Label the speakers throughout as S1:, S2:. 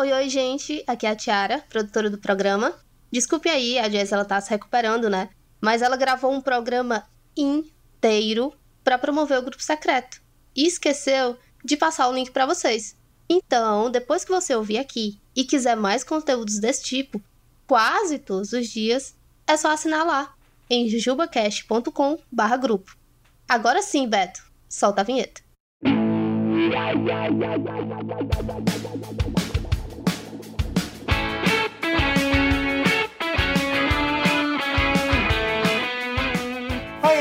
S1: Oi, oi, gente. Aqui é a Tiara, produtora do programa. Desculpe aí, a Jess ela tá se recuperando, né? Mas ela gravou um programa inteiro para promover o grupo secreto e esqueceu de passar o link para vocês. Então, depois que você ouvir aqui e quiser mais conteúdos desse tipo, quase todos os dias, é só assinar lá em jujubacast.com/grupo. Agora sim, Beto, solta a vinheta.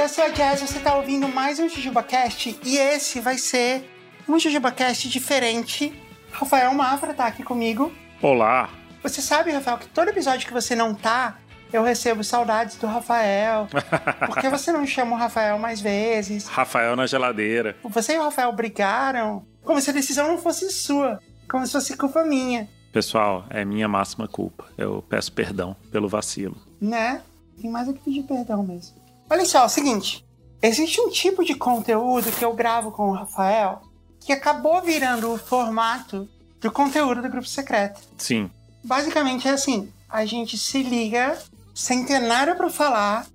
S2: Eu sou a Jazz, você tá ouvindo mais um JujubaCast e esse vai ser um JujubaCast diferente. Rafael Mafra tá aqui comigo.
S3: Olá!
S2: Você sabe, Rafael, que todo episódio que você não tá, eu recebo saudades do Rafael. Por que você não chama o Rafael mais vezes?
S3: Rafael na geladeira.
S2: Você e o Rafael brigaram como se a decisão não fosse sua, como se fosse culpa minha.
S3: Pessoal, é minha máxima culpa. Eu peço perdão pelo vacilo.
S2: Né? Tem mais a que pedir perdão mesmo. Olha só, é o seguinte. Existe um tipo de conteúdo que eu gravo com o Rafael que acabou virando o formato do conteúdo do grupo secreto.
S3: Sim.
S2: Basicamente é assim: a gente se liga sem ter nada pra falar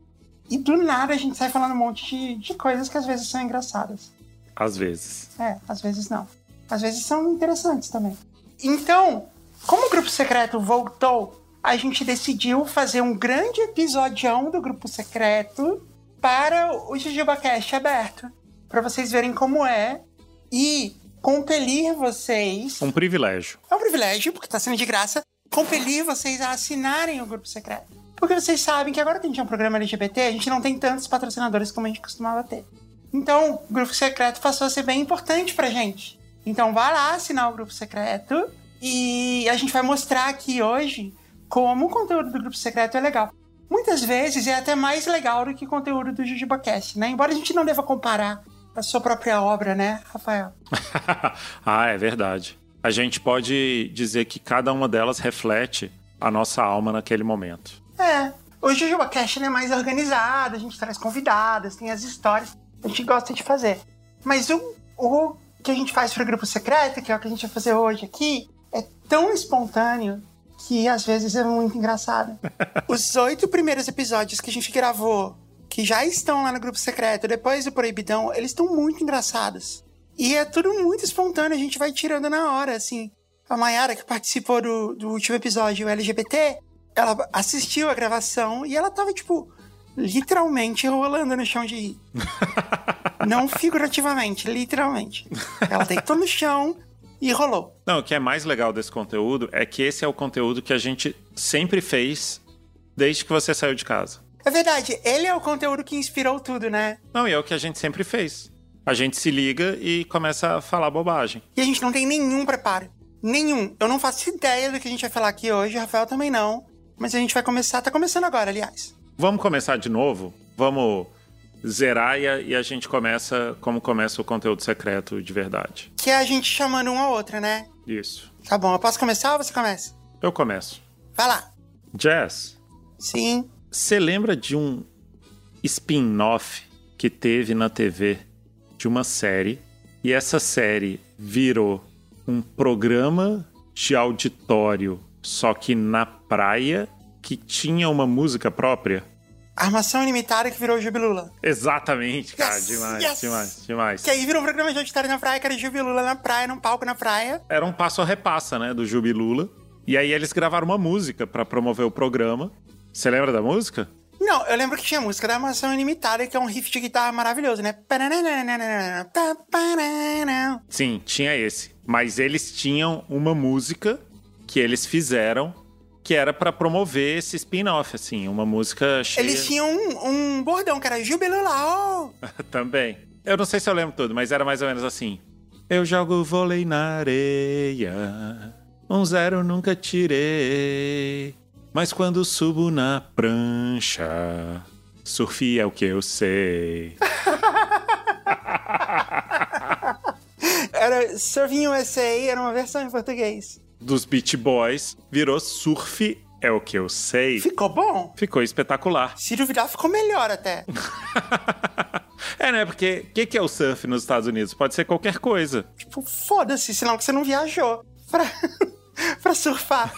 S2: e do nada a gente sai falando um monte de, de coisas que às vezes são engraçadas.
S3: Às vezes.
S2: É, às vezes não. Às vezes são interessantes também. Então, como o grupo secreto voltou, a gente decidiu fazer um grande episodião do grupo secreto para o JujubaCast aberto. Para vocês verem como é e compelir vocês.
S3: Um privilégio.
S2: É um privilégio, porque está sendo de graça, compelir vocês a assinarem o grupo secreto. Porque vocês sabem que agora que a gente é um programa LGBT, a gente não tem tantos patrocinadores como a gente costumava ter. Então, o grupo secreto passou a ser bem importante pra gente. Então, vá lá assinar o grupo secreto e a gente vai mostrar aqui hoje como o conteúdo do grupo secreto é legal. Muitas vezes é até mais legal do que o conteúdo do JujubaCast, né? Embora a gente não deva comparar a sua própria obra, né, Rafael?
S3: ah, é verdade. A gente pode dizer que cada uma delas reflete a nossa alma naquele momento.
S2: É. O JujubaCast é mais organizado, a gente traz convidadas, tem as histórias. A gente gosta de fazer. Mas o, o que a gente faz pro grupo secreto, que é o que a gente vai fazer hoje aqui, é tão espontâneo que às vezes é muito engraçado. Os oito primeiros episódios que a gente gravou, que já estão lá no grupo secreto, depois do Proibidão, eles estão muito engraçados. E é tudo muito espontâneo, a gente vai tirando na hora, assim. A Mayara, que participou do, do último episódio LGBT, ela assistiu a gravação e ela tava, tipo, literalmente rolando no chão de rir. Não figurativamente, literalmente. Ela deitou no chão e rolou.
S3: Não, o que é mais legal desse conteúdo é que esse é o conteúdo que a gente sempre fez desde que você saiu de casa.
S2: É verdade, ele é o conteúdo que inspirou tudo, né?
S3: Não, e é o que a gente sempre fez. A gente se liga e começa a falar bobagem.
S2: E a gente não tem nenhum preparo. Nenhum. Eu não faço ideia do que a gente vai falar aqui hoje, Rafael também não. Mas a gente vai começar, tá começando agora, aliás.
S3: Vamos começar de novo? Vamos zerar e a, e a, gente começa como começa o conteúdo secreto de verdade.
S2: Que é a gente chamando um ao outro, né?
S3: Isso.
S2: Tá bom, eu posso começar ou você começa?
S3: Eu começo.
S2: Vai lá.
S3: Jazz.
S2: Sim.
S3: Você lembra de um spin-off que teve na TV de uma série e essa série virou um programa de auditório, só que na praia, que tinha uma música própria?
S2: Armação Ilimitada que virou Jubilula.
S3: Exatamente, cara. Yes, demais, yes. demais, demais.
S2: Que aí virou um programa de auditório na praia, que era Jubilula na praia, num palco na praia.
S3: Era um passo a repassa, né, do Jubilula. E aí eles gravaram uma música para promover o programa. Você lembra da música?
S2: Não, eu lembro que tinha a música da Armação Ilimitada, que é um riff de guitarra maravilhoso, né?
S3: Sim, tinha esse. Mas eles tinham uma música que eles fizeram que era para promover esse spin-off, assim, uma música cheia...
S2: Eles tinham um, um bordão que era oh!
S3: Também. Eu não sei se eu lembro tudo, mas era mais ou menos assim. Eu jogo vôlei na areia, um zero nunca tirei, mas quando subo na prancha, surf é o que eu sei.
S2: era Surfing USA, era uma versão em português
S3: dos Beach Boys virou surf é o que eu sei.
S2: Ficou bom?
S3: Ficou espetacular.
S2: Se duvidar, ficou melhor até.
S3: é, né? Porque o que, que é o surf nos Estados Unidos? Pode ser qualquer coisa.
S2: Tipo, foda-se, senão que você não viajou pra, pra surfar.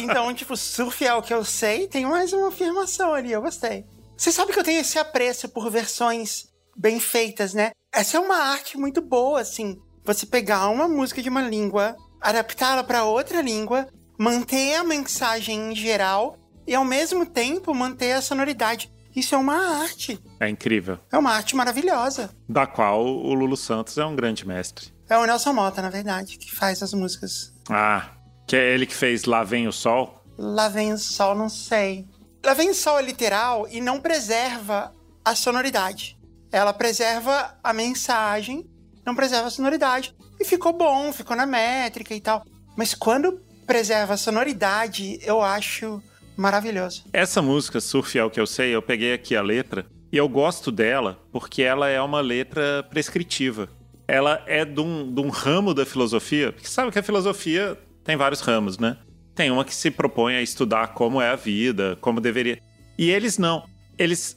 S2: então, tipo, surf é o que eu sei, tem mais uma afirmação ali, eu gostei. Você sabe que eu tenho esse apreço por versões bem feitas, né? Essa é uma arte muito boa, assim. Você pegar uma música de uma língua, adaptá-la para outra língua, manter a mensagem em geral e ao mesmo tempo manter a sonoridade. Isso é uma arte.
S3: É incrível.
S2: É uma arte maravilhosa.
S3: Da qual o Lulu Santos é um grande mestre.
S2: É o Nelson Mota, na verdade, que faz as músicas.
S3: Ah, que é ele que fez Lá Vem o Sol?
S2: Lá Vem o Sol, não sei. Lá Vem o Sol é literal e não preserva a sonoridade. Ela preserva a mensagem, não preserva a sonoridade. E ficou bom, ficou na métrica e tal. Mas quando preserva a sonoridade, eu acho maravilhoso.
S3: Essa música, Surf é o que eu sei, eu peguei aqui a letra e eu gosto dela porque ela é uma letra prescritiva. Ela é de um, de um ramo da filosofia, porque sabe que a filosofia tem vários ramos, né? Tem uma que se propõe a estudar como é a vida, como deveria. E eles não. Eles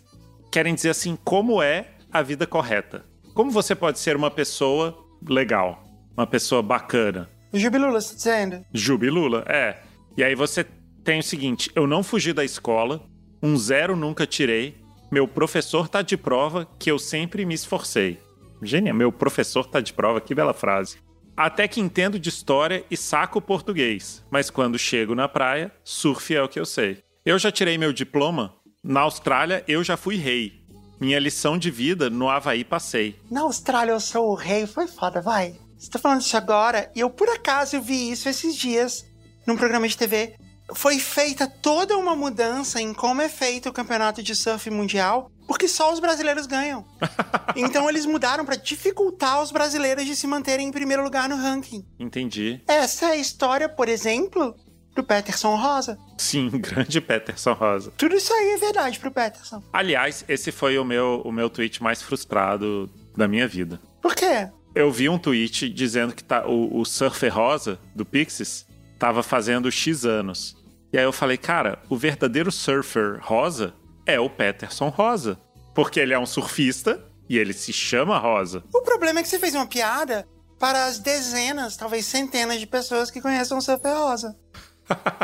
S3: querem dizer assim, como é a vida correta. Como você pode ser uma pessoa legal, uma pessoa bacana.
S2: Jubilula, você tá dizendo?
S3: Jubilula, é. E aí você tem o seguinte: eu não fugi da escola, um zero nunca tirei, meu professor tá de prova que eu sempre me esforcei. Gênia, meu professor tá de prova, que bela frase. Até que entendo de história e saco português, mas quando chego na praia, surf é o que eu sei. Eu já tirei meu diploma, na Austrália eu já fui rei. Minha lição de vida no Havaí passei.
S2: Na Austrália eu sou o rei, foi foda, vai. Você tá falando isso agora, e eu por acaso vi isso esses dias num programa de TV foi feita toda uma mudança em como é feito o campeonato de surf mundial, porque só os brasileiros ganham. então eles mudaram para dificultar os brasileiros de se manterem em primeiro lugar no ranking.
S3: Entendi.
S2: Essa é a história, por exemplo, do Peterson Rosa.
S3: Sim, grande Peterson Rosa.
S2: Tudo isso aí é verdade pro Peterson.
S3: Aliás, esse foi o meu, o meu tweet mais frustrado da minha vida.
S2: Por quê?
S3: Eu vi um tweet dizendo que tá, o, o Surfer Rosa, do Pixies, tava fazendo X anos. E aí eu falei, cara, o verdadeiro surfer rosa é o Peterson Rosa. Porque ele é um surfista e ele se chama Rosa.
S2: O problema é que você fez uma piada para as dezenas, talvez centenas de pessoas que conhecem o surfer rosa.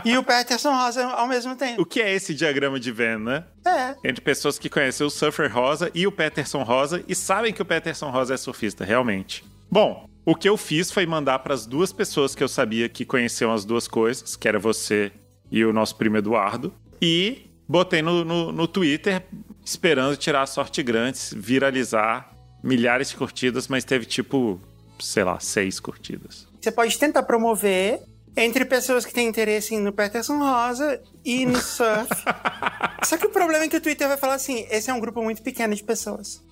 S2: E o Peterson Rosa ao mesmo tempo.
S3: O que é esse diagrama de Venn, né?
S2: É.
S3: Entre pessoas que conhecem o Surfer Rosa e o Peterson Rosa e sabem que o Peterson Rosa é surfista, realmente. Bom, o que eu fiz foi mandar para as duas pessoas que eu sabia que conheciam as duas coisas, que era você e o nosso primo Eduardo, e botei no, no, no Twitter esperando tirar a sorte grandes, viralizar milhares de curtidas, mas teve tipo, sei lá, seis curtidas.
S2: Você pode tentar promover entre pessoas que têm interesse no Peterson Rosa e no surf. Só que o problema é que o Twitter vai falar assim: esse é um grupo muito pequeno de pessoas.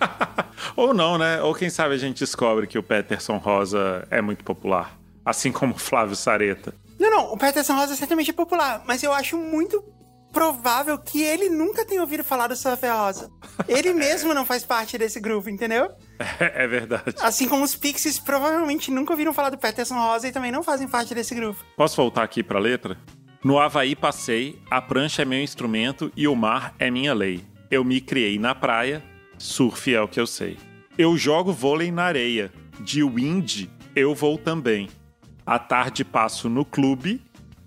S3: Ou não, né? Ou quem sabe a gente descobre que o Peterson Rosa é muito popular. Assim como o Flávio Sareta.
S2: Não, não, o Peterson Rosa certamente é popular, mas eu acho muito provável que ele nunca tenha ouvido falar do Surfer Rosa. Ele mesmo não faz parte desse grupo, entendeu?
S3: É, é, verdade.
S2: Assim como os Pixies provavelmente nunca ouviram falar do Peterson Rosa e também não fazem parte desse grupo.
S3: Posso voltar aqui pra letra? No Havaí passei, a prancha é meu instrumento e o mar é minha lei. Eu me criei na praia, surf é o que eu sei. Eu jogo vôlei na areia. De wind, eu vou também. À tarde passo no clube.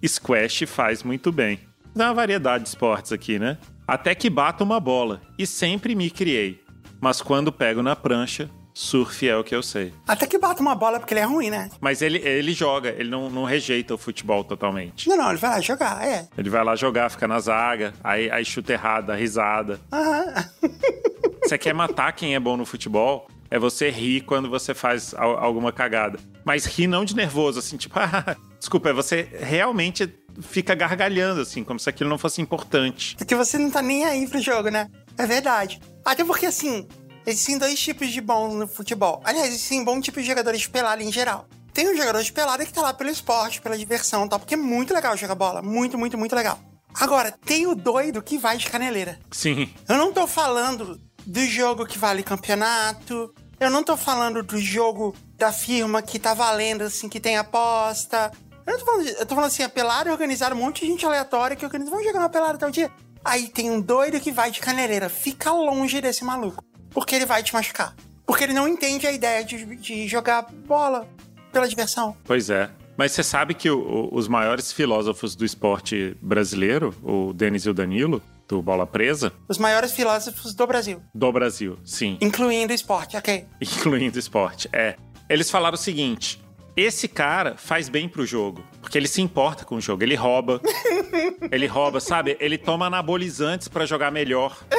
S3: Squash faz muito bem. Dá uma variedade de esportes aqui, né? Até que bato uma bola. E sempre me criei. Mas quando pego na prancha, surf é o que eu sei.
S2: Até que bata uma bola porque ele é ruim, né?
S3: Mas ele, ele joga, ele não, não rejeita o futebol totalmente.
S2: Não, não, ele vai lá jogar, é.
S3: Ele vai lá jogar, fica na zaga, aí, aí chuta errado, dá risada.
S2: Aham.
S3: Você quer matar quem é bom no futebol? É você rir quando você faz al- alguma cagada. Mas rir não de nervoso, assim, tipo, ah, desculpa, é você realmente fica gargalhando, assim, como se aquilo não fosse importante.
S2: Porque você não tá nem aí pro jogo, né? É verdade. Até porque, assim, existem dois tipos de bons no futebol. Aliás, existem bons tipos de jogadores de pelada em geral. Tem um jogador de pelada que tá lá pelo esporte, pela diversão e tal, porque é muito legal jogar bola. Muito, muito, muito legal. Agora, tem o doido que vai de caneleira.
S3: Sim,
S2: Eu não tô falando do jogo que vale campeonato. Eu não tô falando do jogo da firma que tá valendo, assim, que tem aposta. Eu não tô falando, eu tô falando assim, a pelada é organizada, um monte de gente aleatória que organiza, vamos jogar uma pelada tal dia. Aí tem um doido que vai de caneleira. Fica longe desse maluco. Porque ele vai te machucar. Porque ele não entende a ideia de, de jogar bola pela diversão.
S3: pois é. Mas você sabe que o- o- os maiores filósofos do esporte brasileiro, o Denis e o Danilo, do Bola Presa,
S2: Os maiores filósofos do Brasil,
S3: do Brasil, sim,
S2: incluindo esporte, ok?
S3: incluindo esporte, é. Eles falaram o seguinte: esse cara faz bem pro jogo, porque ele se importa com o jogo, ele rouba. ele rouba, sabe? Ele toma anabolizantes pra jogar melhor.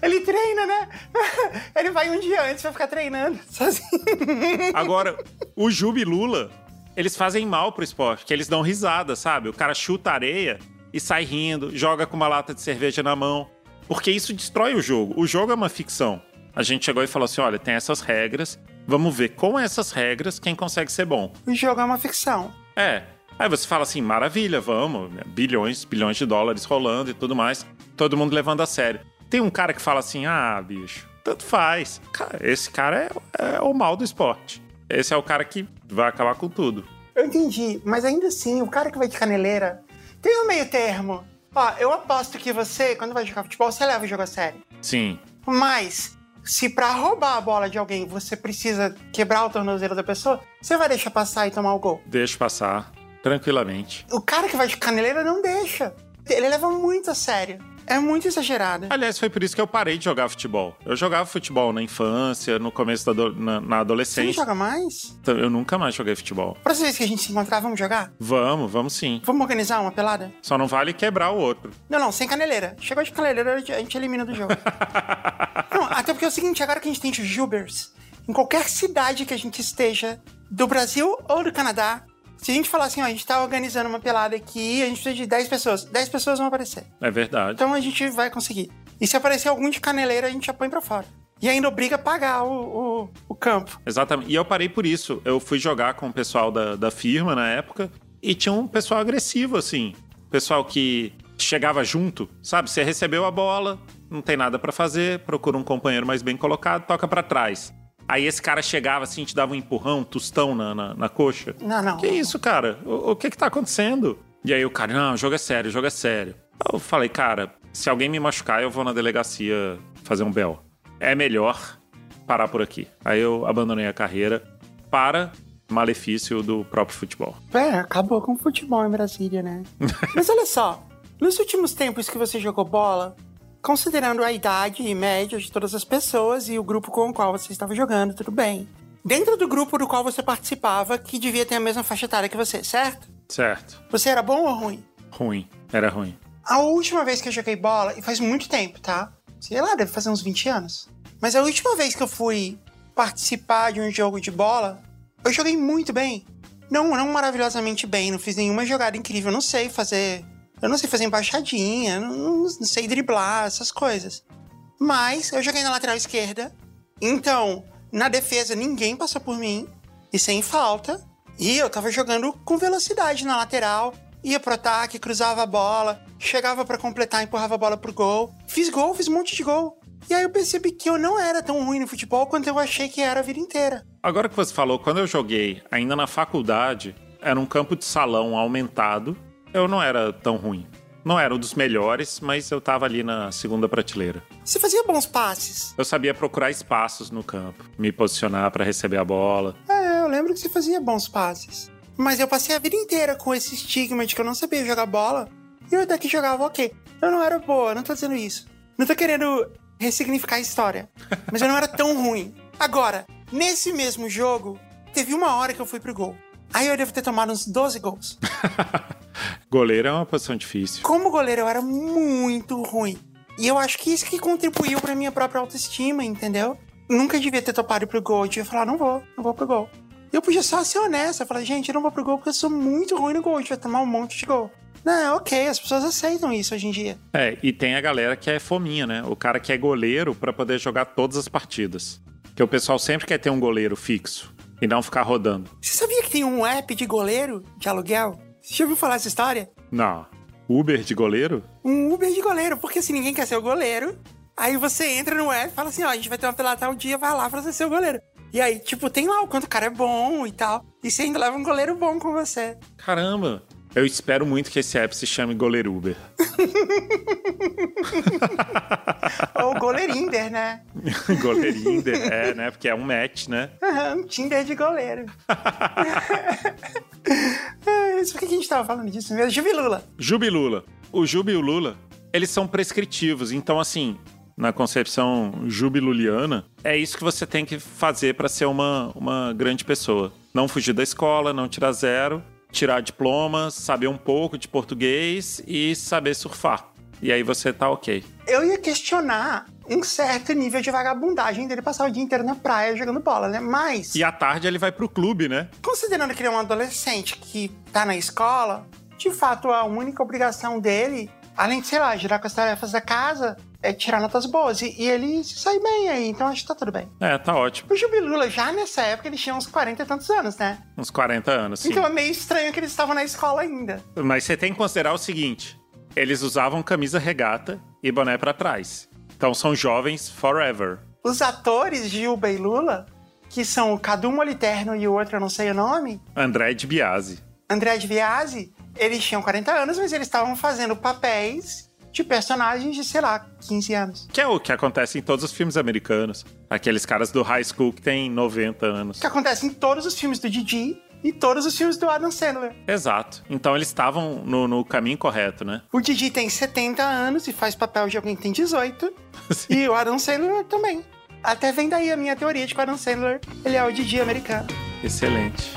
S2: Ele treina, né? Ele vai um dia antes pra ficar treinando sozinho.
S3: Agora, o Juba e Lula, eles fazem mal pro esporte, que eles dão risada, sabe? O cara chuta areia e sai rindo, joga com uma lata de cerveja na mão, porque isso destrói o jogo. O jogo é uma ficção. A gente chegou e falou assim: olha, tem essas regras, vamos ver com essas regras quem consegue ser bom.
S2: O jogo é uma ficção.
S3: É. Aí você fala assim: maravilha, vamos, né? bilhões, bilhões de dólares rolando e tudo mais, todo mundo levando a sério. Tem um cara que fala assim: ah, bicho, tanto faz. Cara, esse cara é, é o mal do esporte. Esse é o cara que vai acabar com tudo.
S2: Eu entendi, mas ainda assim, o cara que vai de caneleira tem um meio termo. Ó, eu aposto que você, quando vai jogar futebol, você leva o jogo a sério.
S3: Sim.
S2: Mas, se pra roubar a bola de alguém você precisa quebrar o tornozelo da pessoa, você vai deixar passar e tomar o gol.
S3: Deixa passar tranquilamente.
S2: O cara que vai de caneleira não deixa. Ele leva muito a sério. É muito exagerado.
S3: Aliás, foi por isso que eu parei de jogar futebol. Eu jogava futebol na infância, no começo da ado- na, na
S2: Você não
S3: adolescência.
S2: joga mais?
S3: Então, Eu nunca mais joguei futebol.
S2: Próxima vez que a gente se encontrar, vamos jogar?
S3: Vamos, vamos sim.
S2: Vamos organizar uma pelada?
S3: Só não vale quebrar o outro.
S2: Não, não, sem caneleira. Chegou de caneleira, a gente- a gente elimina do jogo. não, até porque é o seguinte, agora que a gente tem Jubers, em qualquer cidade que a gente esteja, do Brasil ou do Canadá, se a gente falar assim, ó, a gente tá organizando uma pelada aqui, a gente precisa de 10 pessoas. 10 pessoas vão aparecer.
S3: É verdade.
S2: Então a gente vai conseguir. E se aparecer algum de caneleira, a gente já põe pra fora. E ainda obriga a pagar o, o, o campo.
S3: Exatamente. E eu parei por isso. Eu fui jogar com o pessoal da, da firma na época e tinha um pessoal agressivo, assim. Pessoal que chegava junto, sabe? Você recebeu a bola, não tem nada pra fazer, procura um companheiro mais bem colocado, toca pra trás. Aí esse cara chegava assim, te dava um empurrão, um tostão na, na, na coxa.
S2: Não, não.
S3: Que isso, cara? O, o que que tá acontecendo? E aí o cara, não, o jogo é sério, o jogo é sério. Eu falei, cara, se alguém me machucar, eu vou na delegacia fazer um bel. É melhor parar por aqui. Aí eu abandonei a carreira para malefício do próprio futebol.
S2: É, acabou com o futebol em Brasília, né? Mas olha só, nos últimos tempos que você jogou bola, considerando a idade média de todas as pessoas e o grupo com o qual você estava jogando, tudo bem. Dentro do grupo do qual você participava, que devia ter a mesma faixa etária que você, certo?
S3: Certo.
S2: Você era bom ou ruim?
S3: Ruim. Era ruim.
S2: A última vez que eu joguei bola, e faz muito tempo, tá? Sei lá, deve fazer uns 20 anos. Mas a última vez que eu fui participar de um jogo de bola, eu joguei muito bem. Não, não maravilhosamente bem, não fiz nenhuma jogada incrível, não sei fazer. Eu não sei fazer embaixadinha, não, não- sei driblar, essas coisas. Mas eu joguei na lateral esquerda, então na defesa ninguém passou por mim, e sem falta. E eu tava jogando com velocidade na lateral, ia pro ataque, cruzava a bola, chegava pra completar, empurrava a bola pro gol. Fiz gol, fiz um monte de gol. E aí eu percebi que eu não era tão ruim no futebol quanto eu achei que era a vida inteira.
S3: Agora que você falou, quando eu joguei ainda na faculdade, era um campo de salão aumentado, eu não era tão ruim. Não era um dos melhores, mas eu tava ali na segunda prateleira.
S2: Você fazia bons passes.
S3: Eu sabia procurar espaços no campo, me posicionar pra receber a bola.
S2: É, eu lembro que você fazia bons passes. Mas eu passei a vida inteira com esse estigma de que eu não sabia jogar bola. E eu até que jogava ok. Eu não era boa, não tô dizendo isso. Não tô querendo ressignificar a história. Mas eu não era tão ruim. Agora, nesse mesmo jogo, teve uma hora que eu fui pro gol. Aí eu devo ter tomado uns 12 gols.
S3: Goleiro é uma posição difícil.
S2: Como goleiro, eu era muito ruim. E eu acho que isso que contribuiu pra minha própria autoestima, entendeu? Nunca devia ter topado pro gol. Eu devia falar, não vou, não vou pro gol. Eu podia só ser honesto. Eu falar, gente, eu não vou pro gol porque eu sou muito ruim no gol. Eu devia tomar um monte de gol. Não, ok, as pessoas aceitam isso hoje em dia.
S3: É, e tem a galera que é fominha, né? O cara que é goleiro pra poder jogar todas as partidas. Que o pessoal sempre quer ter um goleiro fixo e não ficar rodando.
S2: Você sabia que tem um app de goleiro de aluguel? Você já ouviu falar essa história?
S3: Não. Uber de goleiro?
S2: Um Uber de goleiro, porque se ninguém quer ser o goleiro, aí você entra no app e fala assim, ó, a gente vai ter uma pelada tal dia, vai lá pra você ser o goleiro. E aí, tipo, tem lá o quanto o cara é bom e tal. E você ainda leva um goleiro bom com você.
S3: Caramba! Eu espero muito que esse app se chame Goleiro Uber.
S2: Ou goleirinder, né?
S3: goleirinder, é, né? Porque é um match, né?
S2: um Tinder de goleiro. Mas por que a gente tava falando disso mesmo? Jubilula.
S3: Jubilula. O Jubi e o Lula, eles são prescritivos. Então, assim, na concepção jubiluliana, é isso que você tem que fazer para ser uma, uma grande pessoa. Não fugir da escola, não tirar zero, tirar diploma, saber um pouco de português e saber surfar. E aí você tá ok.
S2: Eu ia questionar um certo nível de vagabundagem dele passar o dia inteiro na praia jogando bola, né? Mas.
S3: E à tarde ele vai pro clube, né?
S2: Considerando que ele é um adolescente que tá na escola, de fato a única obrigação dele, além de, sei lá, girar com as tarefas da casa, é tirar notas boas. E, e ele sai bem aí, então acho que tá tudo bem.
S3: É, tá ótimo.
S2: O Jubilula, já nessa época, ele tinha uns 40 e tantos anos, né?
S3: Uns 40 anos, sim.
S2: Então é meio estranho que eles estavam na escola ainda.
S3: Mas você tem que considerar o seguinte: eles usavam camisa regata e boné para trás. Então são jovens forever.
S2: Os atores Juba e Lula, que são o Cadu Moliterno e o outro, eu não sei o nome.
S3: André de Biasi.
S2: André de Biasi, eles tinham 40 anos, mas eles estavam fazendo papéis de personagens de, sei lá, 15 anos.
S3: Que é o que acontece em todos os filmes americanos. Aqueles caras do high school que têm 90 anos.
S2: Que acontece em todos os filmes do Didi e todos os filmes do Adam Sandler.
S3: Exato. Então eles estavam no, no caminho correto, né?
S2: O Didi tem 70 anos e faz papel de alguém que tem 18. e o Adam Sandler também. Até vem daí a minha teoria de que o Adam Sandler ele é o Didi americano.
S3: Excelente.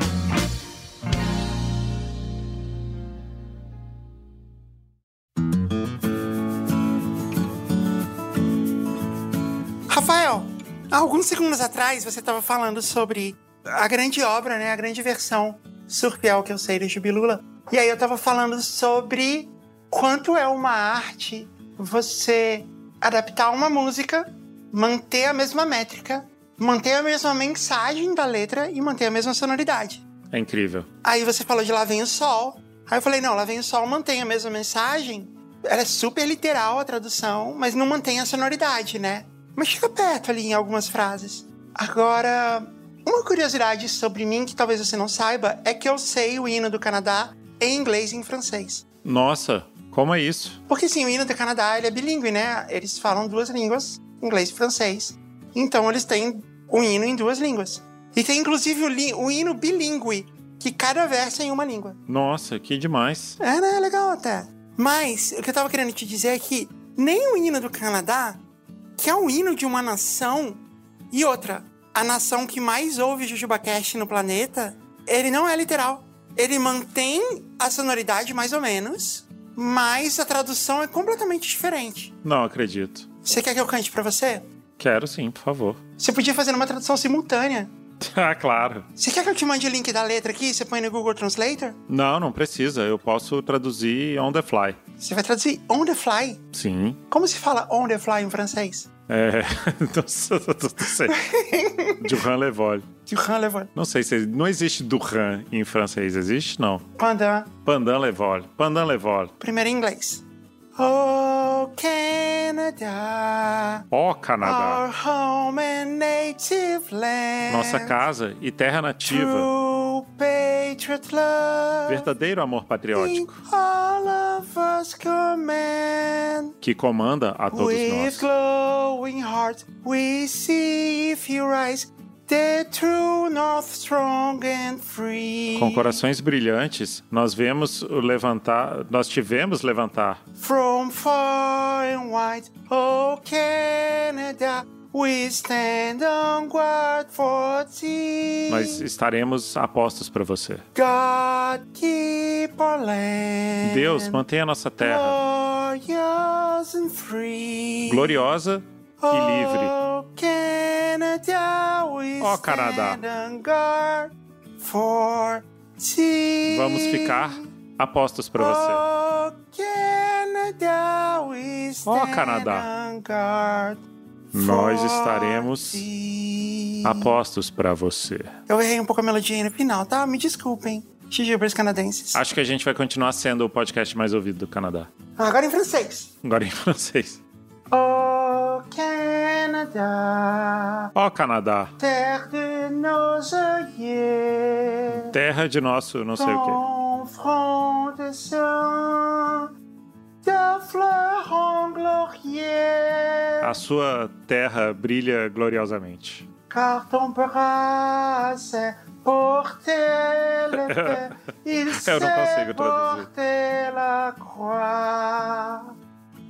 S2: Há alguns segundos atrás você estava falando sobre a grande obra, né? A grande versão surreal que eu sei de Jubilula. E aí eu tava falando sobre quanto é uma arte você adaptar uma música, manter a mesma métrica, manter a mesma mensagem da letra e manter a mesma sonoridade.
S3: É incrível.
S2: Aí você falou de Lá Vem o Sol. Aí eu falei, não, Lá Vem o Sol mantém a mesma mensagem. Ela é super literal a tradução, mas não mantém a sonoridade, né? Mas chega perto ali em algumas frases. Agora, uma curiosidade sobre mim que talvez você não saiba é que eu sei o hino do Canadá em inglês e em francês.
S3: Nossa, como é isso?
S2: Porque sim, o hino do Canadá ele é bilíngue, né? Eles falam duas línguas, inglês e francês. Então eles têm um hino em duas línguas. E tem inclusive o, o hino bilíngue, que cada verso é em uma língua.
S3: Nossa, que demais.
S2: É, né? Legal até. Mas o que eu tava querendo te dizer é que nem o hino do Canadá, que é o hino de uma nação, e outra, a nação que mais ouve JujubaCast no planeta, ele não é literal. Ele mantém a sonoridade mais ou menos, mas a tradução é completamente diferente.
S3: Não acredito.
S2: Você quer que eu cante para você?
S3: Quero sim, por favor.
S2: Você podia fazer uma tradução simultânea.
S3: ah, claro.
S2: Você quer que eu te mande o link da letra aqui? Você põe no Google Translator?
S3: Não, não precisa. Eu posso traduzir on the fly.
S2: Você vai traduzir on the fly?
S3: Sim.
S2: Como se fala on the fly em francês?
S3: É, não sei. Durand Levol.
S2: Durand Levol.
S3: Não sei se não existe Durand em francês, existe? Não.
S2: Pandan.
S3: Pandan Levol. Pandan Levol.
S2: Primeiro em inglês. Oh, Canada.
S3: Oh, Canadá.
S2: Our home and native land.
S3: Nossa casa e terra nativa.
S2: True.
S3: Verdadeiro amor patriótico.
S2: All of us command.
S3: Que comanda a todos
S2: With
S3: nós.
S2: glowing heart, we see if you rise. The true north strong and free.
S3: Com corações brilhantes, nós vemos levantar, nós tivemos levantar
S2: From far and wide, oh Canada, we stand on guard for thee.
S3: Nós estaremos apostos para você.
S2: God keep our land.
S3: Deus, mantenha a nossa terra
S2: glorious and free.
S3: gloriosa e livre.
S2: Oh, Canada, we
S3: Ó, Canadá.
S2: stand on guard for thee.
S3: Vamos ficar apostos para você.
S2: Oh, Canada, we
S3: Ó,
S2: stand
S3: Canadá.
S2: on guard
S3: Nós estaremos. Apostos para você.
S2: Eu errei um pouco a melodia no final, tá? Me desculpem. Jujubers canadenses.
S3: Acho que a gente vai continuar sendo o podcast mais ouvido do Canadá.
S2: Agora em francês.
S3: Agora em francês.
S2: Oh, Canada,
S3: Ó Canadá,
S2: terre de nos
S3: terra de nosso não sei o quê.
S2: Ton front de sang, de fleur en glorieux.
S3: A sua terra brilha gloriosamente.
S2: Car ton bras c'est porter l'épée. Il
S3: Eu
S2: sait
S3: não consigo traduzir.
S2: porter la croix.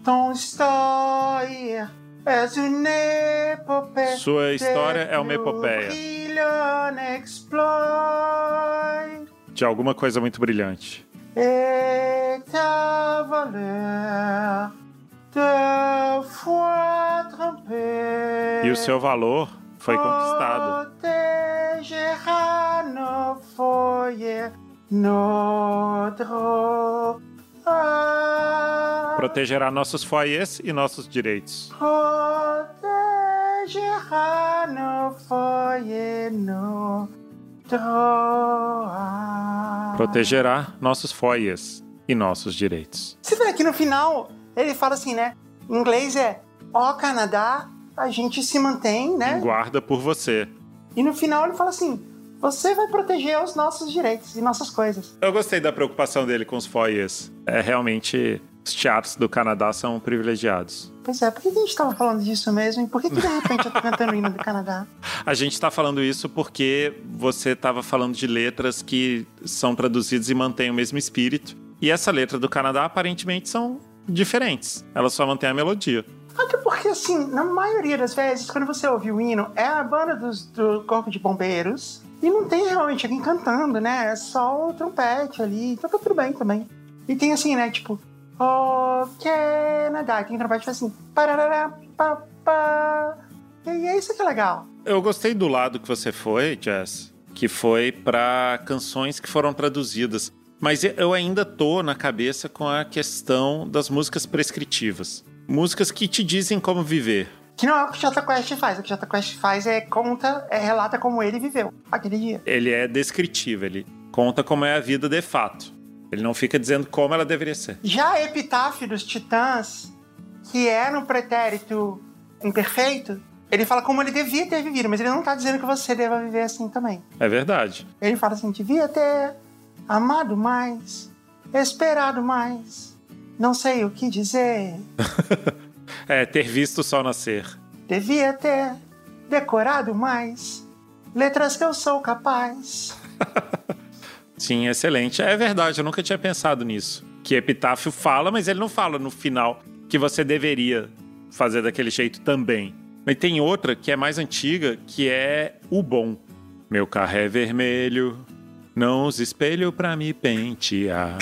S2: Ton histoire est une épopée.
S3: Sua história é uma epopeia de alguma coisa muito brilhante.
S2: Et ta valeur de foi trempée.
S3: E o seu valor foi conquistado.
S2: Nos.
S3: Protegerá nossos foyers e nossos direitos.
S2: Protégera nos foyers, notre droit.
S3: Protegerá nossos foyers e nossos direitos.
S2: Você vê que no final ele fala assim, né? Em inglês é Ó Canadá, a gente se mantém, né?
S3: Guarda por você.
S2: E no final ele fala assim: você vai proteger os nossos direitos e nossas coisas.
S3: Eu gostei da preocupação dele com os foyers. É realmente os teatros do Canadá são privilegiados.
S2: Pois é, por que a gente tava falando disso mesmo? E por que, que de repente eu tô cantando o hino do Canadá?
S3: A gente está falando isso porque você estava falando de letras que são traduzidas e mantêm o mesmo espírito. E essa letra do Canadá aparentemente são diferentes. Elas só mantêm a melodia.
S2: Até porque, assim, na maioria das vezes, quando você ouve o hino, é a banda dos, do Corpo de Bombeiros. E não tem realmente alguém cantando, né? É só o trompete ali. Então tá tudo bem também. E tem assim, né? Tipo, Oh, Canadá. E tem trompete faz assim. Parará, pá, pá. E é isso que é legal.
S3: Eu gostei do lado que você foi, Jess, que foi para canções que foram traduzidas. Mas eu ainda tô na cabeça com a questão das músicas prescritivas. Músicas que te dizem como viver.
S2: Que não é o que o Jota Quest faz. O que o Jota Quest faz é conta, é relata como ele viveu aquele dia.
S3: Ele é descritivo, ele conta como é a vida de fato. Ele não fica dizendo como ela deveria ser.
S2: Já a epitáfio dos titãs, que é no pretérito imperfeito, ele fala como ele devia ter vivido, mas ele não tá dizendo que você deva viver assim também.
S3: É verdade.
S2: Ele fala assim: devia ter amado mais, esperado mais, não sei o que dizer,
S3: É, ter visto o sol nascer.
S2: devia ter decorado mais, letras que eu sou capaz.
S3: Sim, excelente. É verdade, eu nunca tinha pensado nisso. Que Epitáfio fala, mas ele não fala no final que você deveria fazer daquele jeito também. Mas tem outra que é mais antiga, que é o bom. Meu carro é vermelho, não usa espelho pra me pentear.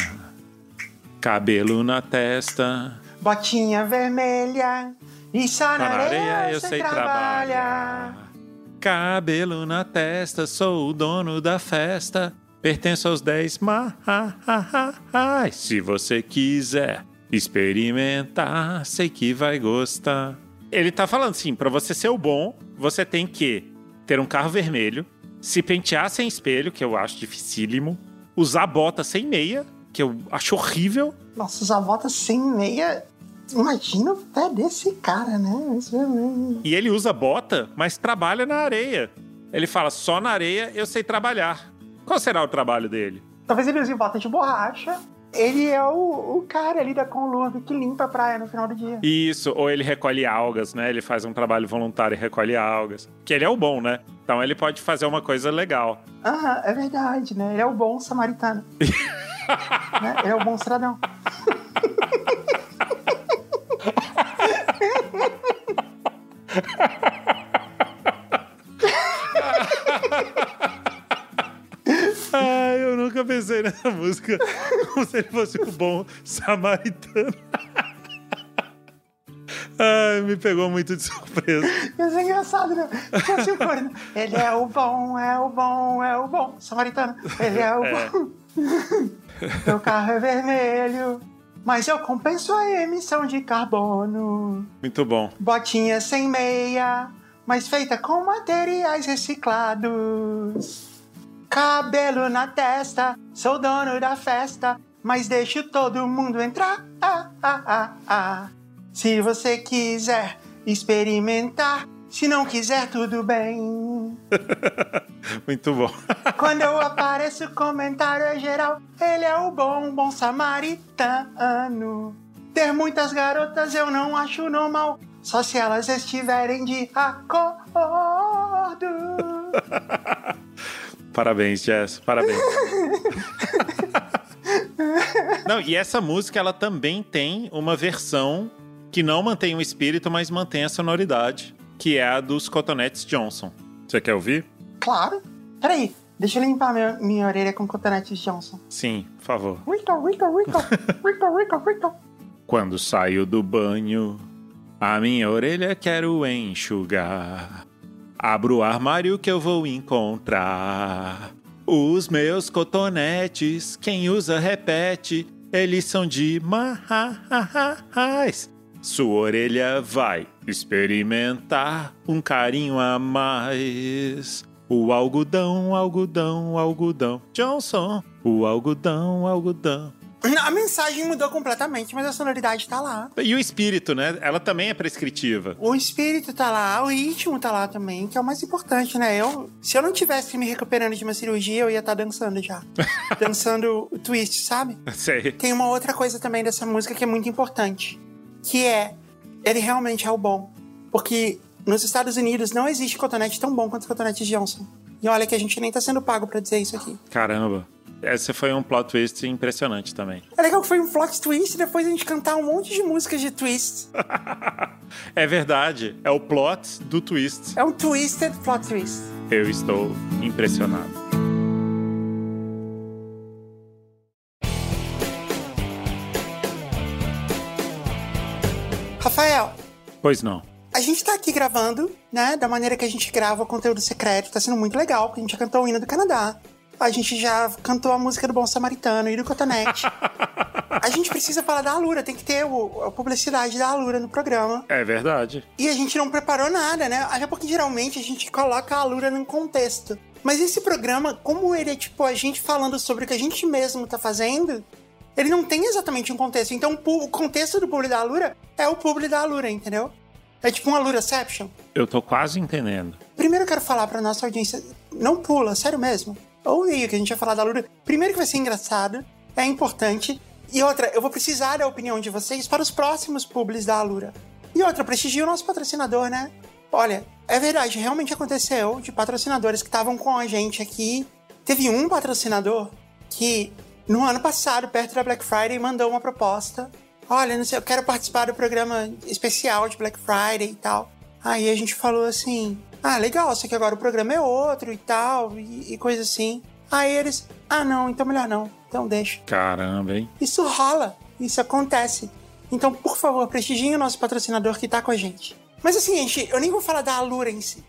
S3: Cabelo na testa,
S2: Botinha vermelha, e só na,
S3: areia eu sei trabalhar. Cabelo na testa, sou o dono da festa. Pertenço aos 10 mais. Se você quiser experimentar, sei que vai gostar. Ele tá falando assim, pra você ser o bom, você tem que ter um carro vermelho, se pentear sem espelho, que eu acho dificílimo, usar bota sem meia, que eu acho horrível,
S2: Nossa, usar bota sem meia. Imagina o pé desse cara, né? Isso é.
S3: E ele usa bota, mas trabalha na areia. Ele fala: só na areia eu sei trabalhar. Qual será o trabalho dele?
S2: Talvez ele use bota de borracha. Ele é o, o cara ali da Conlurb que limpa a praia no final do dia.
S3: Isso, ou ele recolhe algas, né? Ele faz um trabalho voluntário e recolhe algas. Que ele é o bom, né? Então ele pode fazer uma coisa legal.
S2: Ah, é verdade, né? Ele é o bom samaritano. né? Ele é o bom cidadão.
S3: Ah, eu nunca pensei nessa música como se ele fosse o bom samaritano. Ai, me pegou muito de surpresa.
S2: Isso é engraçado, né? Assim? Ele é o bom, é o bom, é o bom samaritano. Ele é o
S3: É.
S2: bom. Meu carro é vermelho, mas eu compenso a emissão de carbono.
S3: Muito bom.
S2: Botinha sem meia, mas feita com materiais reciclados. Cabelo na testa, sou dono da festa, mas deixo todo mundo entrar. Ah, ah, ah, ah. Se você quiser experimentar, se não quiser, tudo bem.
S3: Muito bom.
S2: Quando eu apareço, o comentário é geral. Ele é o bom, bom samaritano. Ter muitas garotas eu não acho normal. Só se elas estiverem de acordo.
S3: Parabéns, Jess. Parabéns. não, e essa música ela também tem uma versão que não mantém o espírito, mas mantém a sonoridade, que é a dos Cotonetes Johnson. Você quer ouvir?
S2: Claro. Peraí, deixa eu limpar minha, minha orelha com Cotonetes Johnson.
S3: Sim, por favor.
S2: Rico, rico, rico, rico, rico, rico.
S3: Quando saio do banho, a minha orelha quero enxugar. Abro o armário que eu vou encontrar. Os meus cotonetes, quem usa repete, eles são de mais. Sua orelha vai experimentar um carinho a mais. O algodão, algodão, algodão. Johnson, o algodão, algodão.
S2: A mensagem mudou completamente, mas a sonoridade tá lá.
S3: E o espírito, né? Ela também é prescritiva.
S2: O espírito tá lá, o ritmo tá lá também, que é o mais importante, né? Eu, se eu não tivesse me recuperando de uma cirurgia, eu ia estar tá dançando já. dançando o twist, sabe?
S3: Sei.
S2: Tem uma outra coisa também dessa música que é muito importante, que é ele realmente é o bom. Porque nos Estados Unidos não existe cotonete tão bom quanto o cotonete Johnson. E olha que a gente nem tá sendo pago para dizer isso aqui.
S3: Caramba. Esse foi um plot twist impressionante também.
S2: É legal que foi um plot twist e depois a gente cantar um monte de músicas de twist.
S3: é verdade. É o plot do twist.
S2: É um twisted plot twist.
S3: Eu estou impressionado.
S2: Rafael.
S3: Pois não.
S2: A gente tá aqui gravando, né? Da maneira que a gente grava o conteúdo secreto. Tá sendo muito legal, porque a gente já cantou o hino do Canadá. A gente já cantou a música do Bom Samaritano e do Cotonete. a gente precisa falar da Alura, tem que ter o, a publicidade da Alura no programa.
S3: É verdade.
S2: E a gente não preparou nada, né? Até porque geralmente a gente coloca a Alura num contexto. Mas esse programa, como ele é tipo a gente falando sobre o que a gente mesmo tá fazendo, ele não tem exatamente um contexto. Então o contexto do publi da Alura é o publi da Alura, entendeu? É tipo uma Aluraception.
S3: Eu tô quase entendendo.
S2: Primeiro eu quero falar pra nossa audiência, não pula, sério mesmo ou aí que a gente vai falar da Lura. Primeiro que vai ser engraçado, é importante. E outra, eu vou precisar da opinião de vocês para os próximos publis da Alura. E outra, prestigia o nosso patrocinador, né? Olha, é verdade, realmente aconteceu de patrocinadores que estavam com a gente aqui. Teve um patrocinador que, no ano passado, perto da Black Friday, mandou uma proposta. Olha, não sei, eu quero participar do programa especial de Black Friday e tal. Aí a gente falou assim: ah, legal, só que agora o programa é outro e tal, e, e coisa assim. Aí eles, ah, não, então melhor não, então deixa.
S3: Caramba, hein?
S2: Isso rola, isso acontece. Então, por favor, prestigiem o nosso patrocinador que tá com a gente. Mas assim, gente, eu nem vou falar da Alura em si.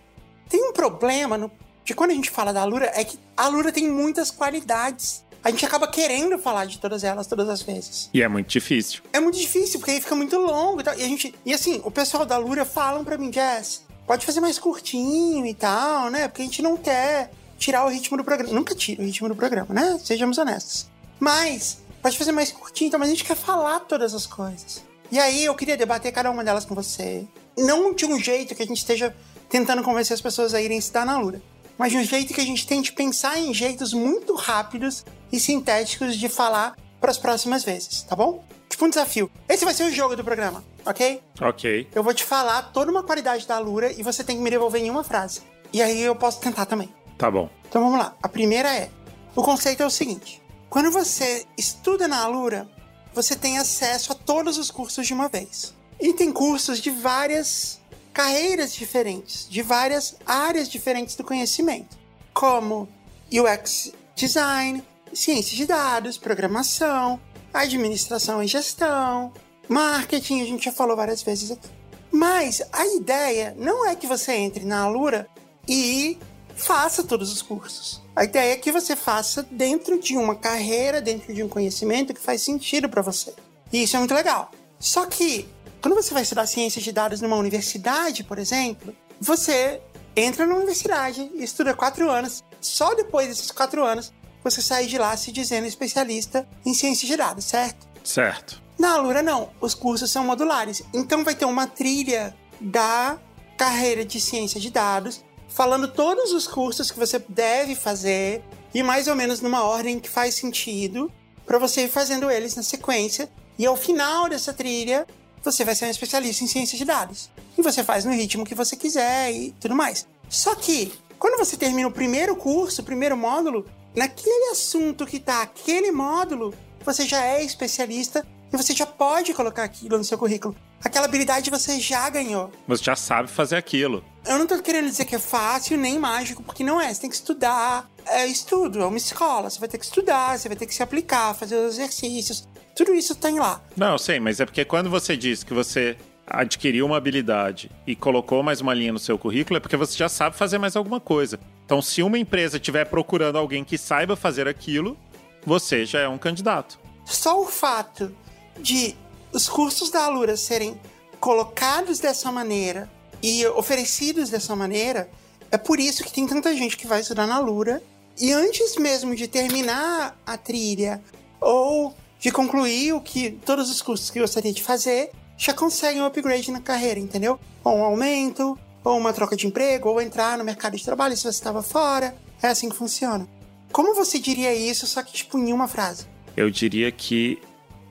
S2: Tem um problema no, de quando a gente fala da Alura, é que a Alura tem muitas qualidades. A gente acaba querendo falar de todas elas todas as vezes.
S3: E é muito difícil.
S2: É muito difícil, porque aí fica muito longo e tal. E a gente. E assim, o pessoal da Alura falam pra mim, Jess, pode fazer mais curtinho e tal, né? Porque a gente não quer tirar o ritmo do programa. Nunca tira o ritmo do programa, né? Sejamos honestos. Mas, pode fazer mais curtinho, então, mas a gente quer falar todas as coisas. E aí eu queria debater cada uma delas com você. Não de um jeito que a gente esteja tentando convencer as pessoas a irem se dar na Lura, mas de um jeito que a gente tente pensar em jeitos muito rápidos e sintéticos de falar para as próximas vezes, tá bom? Tipo um desafio. Esse vai ser o jogo do programa ok?
S3: Ok.
S2: Eu vou te falar toda uma qualidade da Alura e você tem que me devolver em uma frase. E aí eu posso tentar também.
S3: Tá bom.
S2: Então vamos lá. A primeira é: o conceito é o seguinte. Quando você estuda na Alura, você tem acesso a todos os cursos de uma vez. E tem cursos de várias carreiras diferentes, de várias áreas diferentes do conhecimento, como UX design, ciência de dados, programação, administração e gestão, Marketing, a gente já falou várias vezes aqui. Mas a ideia não é que você entre na Alura e faça todos os cursos. A ideia é que você faça dentro de uma carreira, dentro de um conhecimento que faz sentido para você. E isso é muito legal. Só que quando você vai estudar ciências de dados numa universidade, por exemplo, você entra na universidade e estuda quatro anos. Só depois desses quatro anos você sai de lá se dizendo especialista em ciências de dados, certo?
S3: Certo.
S2: Na Alura, não. Os cursos são modulares. Então, vai ter uma trilha da carreira de ciência de dados, falando todos os cursos que você deve fazer e mais ou menos numa ordem que faz sentido para você ir fazendo eles na sequência. E ao final dessa trilha, você vai ser um especialista em ciência de dados. E você faz no ritmo que você quiser e tudo mais. Só que, quando você termina o primeiro curso, o primeiro módulo, naquele assunto que está aquele módulo, você já é especialista e você já pode colocar aquilo no seu currículo. Aquela habilidade você já ganhou.
S3: Você já sabe fazer aquilo.
S2: Eu não tô querendo dizer que é fácil nem mágico, porque não é. Você tem que estudar. É estudo, é uma escola. Você vai ter que estudar, você vai ter que se aplicar, fazer os exercícios. Tudo isso tem lá.
S3: Não, eu sei, mas é porque quando você diz que você adquiriu uma habilidade e colocou mais uma linha no seu currículo, é porque você já sabe fazer mais alguma coisa. Então, se uma empresa estiver procurando alguém que saiba fazer aquilo, você já é um candidato.
S2: Só o fato de os cursos da Alura serem colocados dessa maneira e oferecidos dessa maneira, é por isso que tem tanta gente que vai estudar na Alura e antes mesmo de terminar a trilha ou de concluir o que todos os cursos que gostaria de fazer, já consegue um upgrade na carreira, entendeu? Ou um aumento, ou uma troca de emprego, ou entrar no mercado de trabalho se você estava fora. É assim que funciona. Como você diria isso, só que tipo em uma frase?
S3: Eu diria que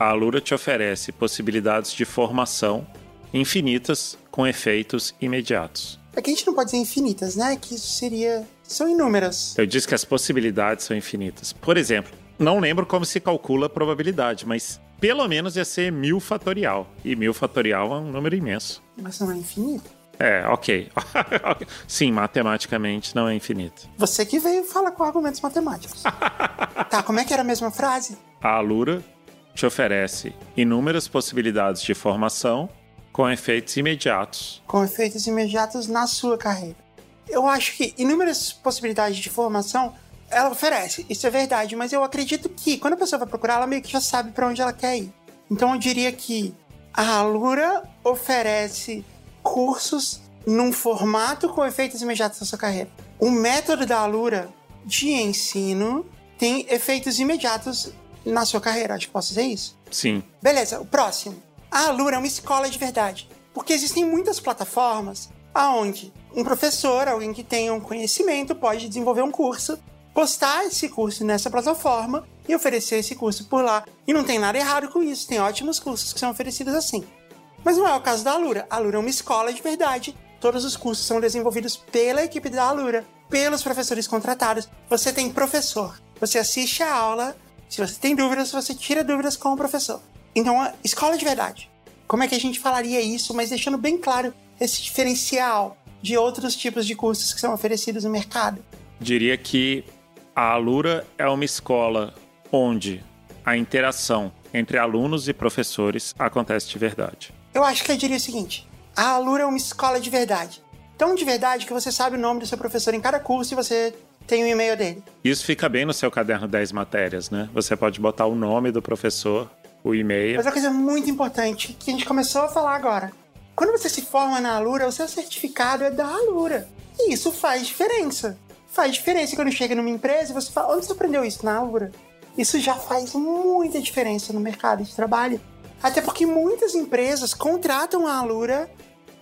S3: a Alura te oferece possibilidades de formação infinitas com efeitos imediatos.
S2: É que a gente não pode dizer infinitas, né? Que isso seria. São inúmeras.
S3: Eu disse que as possibilidades são infinitas. Por exemplo, não lembro como se calcula a probabilidade, mas pelo menos ia ser mil fatorial. E mil fatorial é um número imenso.
S2: Mas não é infinito?
S3: É, ok. Sim, matematicamente não é infinito.
S2: Você que veio fala com argumentos matemáticos. tá, como é que era a mesma frase?
S3: A Alura te oferece inúmeras possibilidades de formação com efeitos imediatos.
S2: Com efeitos imediatos na sua carreira. Eu acho que inúmeras possibilidades de formação ela oferece, isso é verdade, mas eu acredito que quando a pessoa vai procurar, ela meio que já sabe para onde ela quer ir. Então eu diria que a Alura oferece cursos num formato com efeitos imediatos na sua carreira. O método da Alura de ensino tem efeitos imediatos na sua carreira, acho que posso dizer isso?
S3: Sim.
S2: Beleza, o próximo. A Alura é uma escola de verdade. Porque existem muitas plataformas aonde um professor, alguém que tenha um conhecimento, pode desenvolver um curso postar esse curso nessa plataforma e oferecer esse curso por lá. E não tem nada errado com isso, tem ótimos cursos que são oferecidos assim. Mas não é o caso da Alura. A Alura é uma escola de verdade. Todos os cursos são desenvolvidos pela equipe da Alura, pelos professores contratados. Você tem professor, você assiste a aula, se você tem dúvidas, você tira dúvidas com o professor. Então, a escola de verdade. Como é que a gente falaria isso, mas deixando bem claro esse diferencial de outros tipos de cursos que são oferecidos no mercado?
S3: Diria que a Alura é uma escola onde a interação entre alunos e professores acontece de verdade.
S2: Eu acho que eu diria o seguinte: a Alura é uma escola de verdade. Tão de verdade que você sabe o nome do seu professor em cada curso e você tem o e-mail dele.
S3: Isso fica bem no seu caderno 10 matérias, né? Você pode botar o nome do professor, o e-mail.
S2: Mas uma coisa muito importante que a gente começou a falar agora. Quando você se forma na Alura, o seu certificado é da Alura. E isso faz diferença faz diferença quando chega numa empresa e você fala, onde você aprendeu isso? Na Alura. Isso já faz muita diferença no mercado de trabalho. Até porque muitas empresas contratam a Alura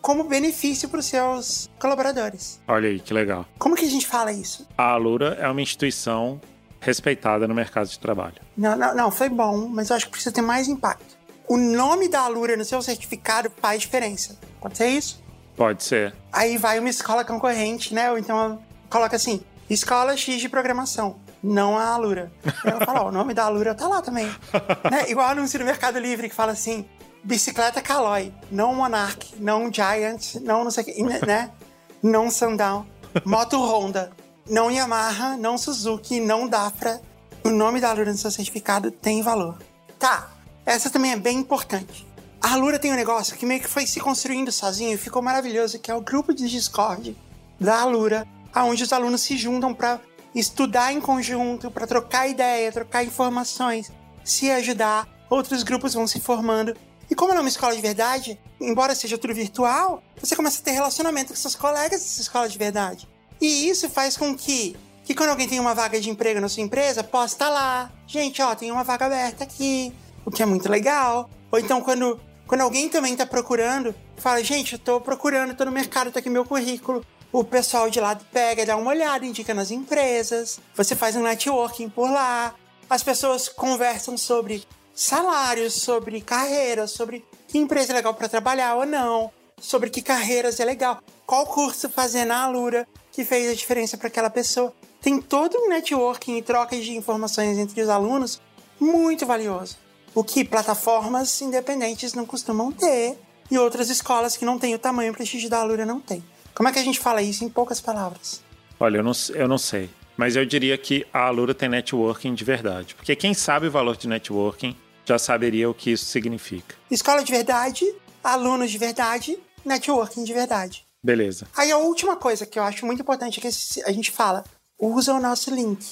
S2: como benefício para os seus colaboradores.
S3: Olha aí, que legal.
S2: Como que a gente fala isso?
S3: A Alura é uma instituição respeitada no mercado de trabalho.
S2: Não, não, não, foi bom, mas eu acho que precisa ter mais impacto. O nome da Alura no seu certificado faz diferença. Pode ser isso?
S3: Pode ser.
S2: Aí vai uma escola concorrente, né? Ou então coloca assim, escola X de programação, não a Alura. Eu falo, ó, o nome da Alura tá lá também. né? Igual anúncio no Mercado Livre que fala assim, bicicleta Caloi, não Monarch, não Giant, não não sei o que, né? Não Sandal, moto Honda, não Yamaha, não Suzuki, não Dafra. O nome da Alura no seu certificado tem valor. Tá, essa também é bem importante. A Alura tem um negócio que meio que foi se construindo sozinho e ficou maravilhoso, que é o grupo de Discord da Alura, aonde os alunos se juntam para estudar em conjunto, para trocar ideia, trocar informações, se ajudar. Outros grupos vão se formando. E como ela é uma escola de verdade, embora seja tudo virtual, você começa a ter relacionamento com seus colegas dessa escola de verdade. E isso faz com que, que quando alguém tem uma vaga de emprego na sua empresa, posta lá. Gente, ó, tem uma vaga aberta aqui, o que é muito legal. Ou então quando, quando alguém também está procurando, fala, gente, eu tô procurando, tô no mercado, tá aqui meu currículo o pessoal de lá pega, dá uma olhada, indica nas empresas, você faz um networking por lá, as pessoas conversam sobre salários, sobre carreiras, sobre que empresa é legal para trabalhar ou não, sobre que carreiras é legal, qual curso fazer na Alura que fez a diferença para aquela pessoa. Tem todo um networking e trocas de informações entre os alunos muito valioso. O que plataformas independentes não costumam ter e outras escolas que não têm o tamanho e o prestígio da Alura não têm. Como é que a gente fala isso em poucas palavras?
S3: Olha, eu não, eu não sei. Mas eu diria que a Alura tem networking de verdade. Porque quem sabe o valor de networking já saberia o que isso significa.
S2: Escola de verdade, alunos de verdade, networking de verdade.
S3: Beleza.
S2: Aí a última coisa que eu acho muito importante é que a gente fala: usa o nosso link.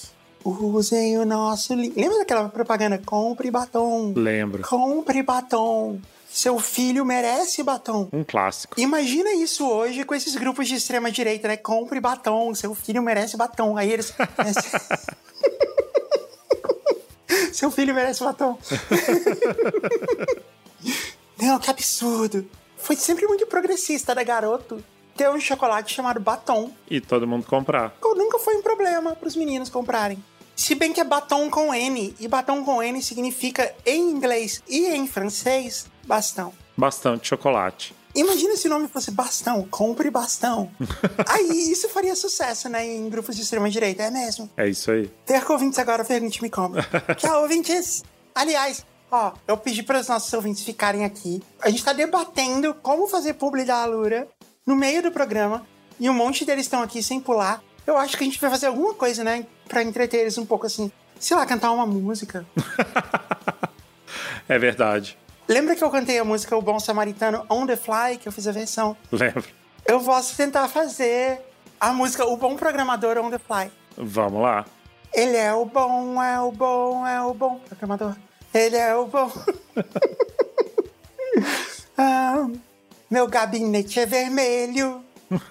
S2: Usem o nosso link. Lembra daquela propaganda? Compre batom.
S3: Lembro.
S2: Compre batom. Seu filho merece batom.
S3: Um clássico.
S2: Imagina isso hoje com esses grupos de extrema direita, né? Compre batom, seu filho merece batom. Aí eles. seu filho merece batom. Não, que absurdo. Foi sempre muito progressista da garoto ter um chocolate chamado batom.
S3: E todo mundo comprar.
S2: Nunca foi um problema para os meninos comprarem. Se bem que é batom com N, e batom com N significa em inglês e em francês bastão.
S3: Bastão de chocolate.
S2: Imagina se o nome fosse bastão, compre bastão. aí isso faria sucesso, né, em grupos de extrema direita, é mesmo.
S3: É isso aí.
S2: Perca ouvintes agora, pergunte-me como. Tchau, ouvintes! Aliás, ó, eu pedi para os nossos ouvintes ficarem aqui. A gente tá debatendo como fazer publi da Alura no meio do programa, e um monte deles estão aqui sem pular. Eu acho que a gente vai fazer alguma coisa, né, para entreter eles um pouco assim. Sei lá, cantar uma música.
S3: é verdade.
S2: Lembra que eu cantei a música O Bom Samaritano On The Fly, que eu fiz a versão?
S3: Lembro.
S2: Eu posso tentar fazer a música O Bom Programador On The Fly.
S3: Vamos lá.
S2: Ele é o bom, é o bom, é o bom programador. Ele é o bom. ah, meu gabinete é vermelho.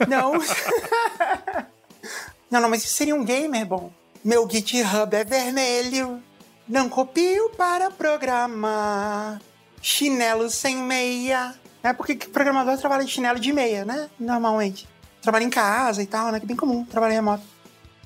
S2: Não. não, não, mas isso seria um gamer bom. Meu GitHub é vermelho. Não copio para programar chinelo sem meia. É porque programador trabalha de chinelo de meia, né? Normalmente. Trabalha em casa e tal, né? Que é bem comum trabalhar remoto.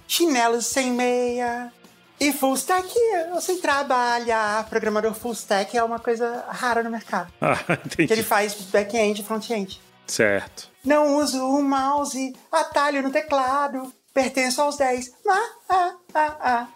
S2: Chinelo sem meia. E full stack, eu sei trabalhar. Programador full stack é uma coisa rara no mercado.
S3: Ah, entendi.
S2: Que ele faz back-end e front-end.
S3: Certo.
S2: Não uso o mouse, atalho no teclado. Pertenço aos 10.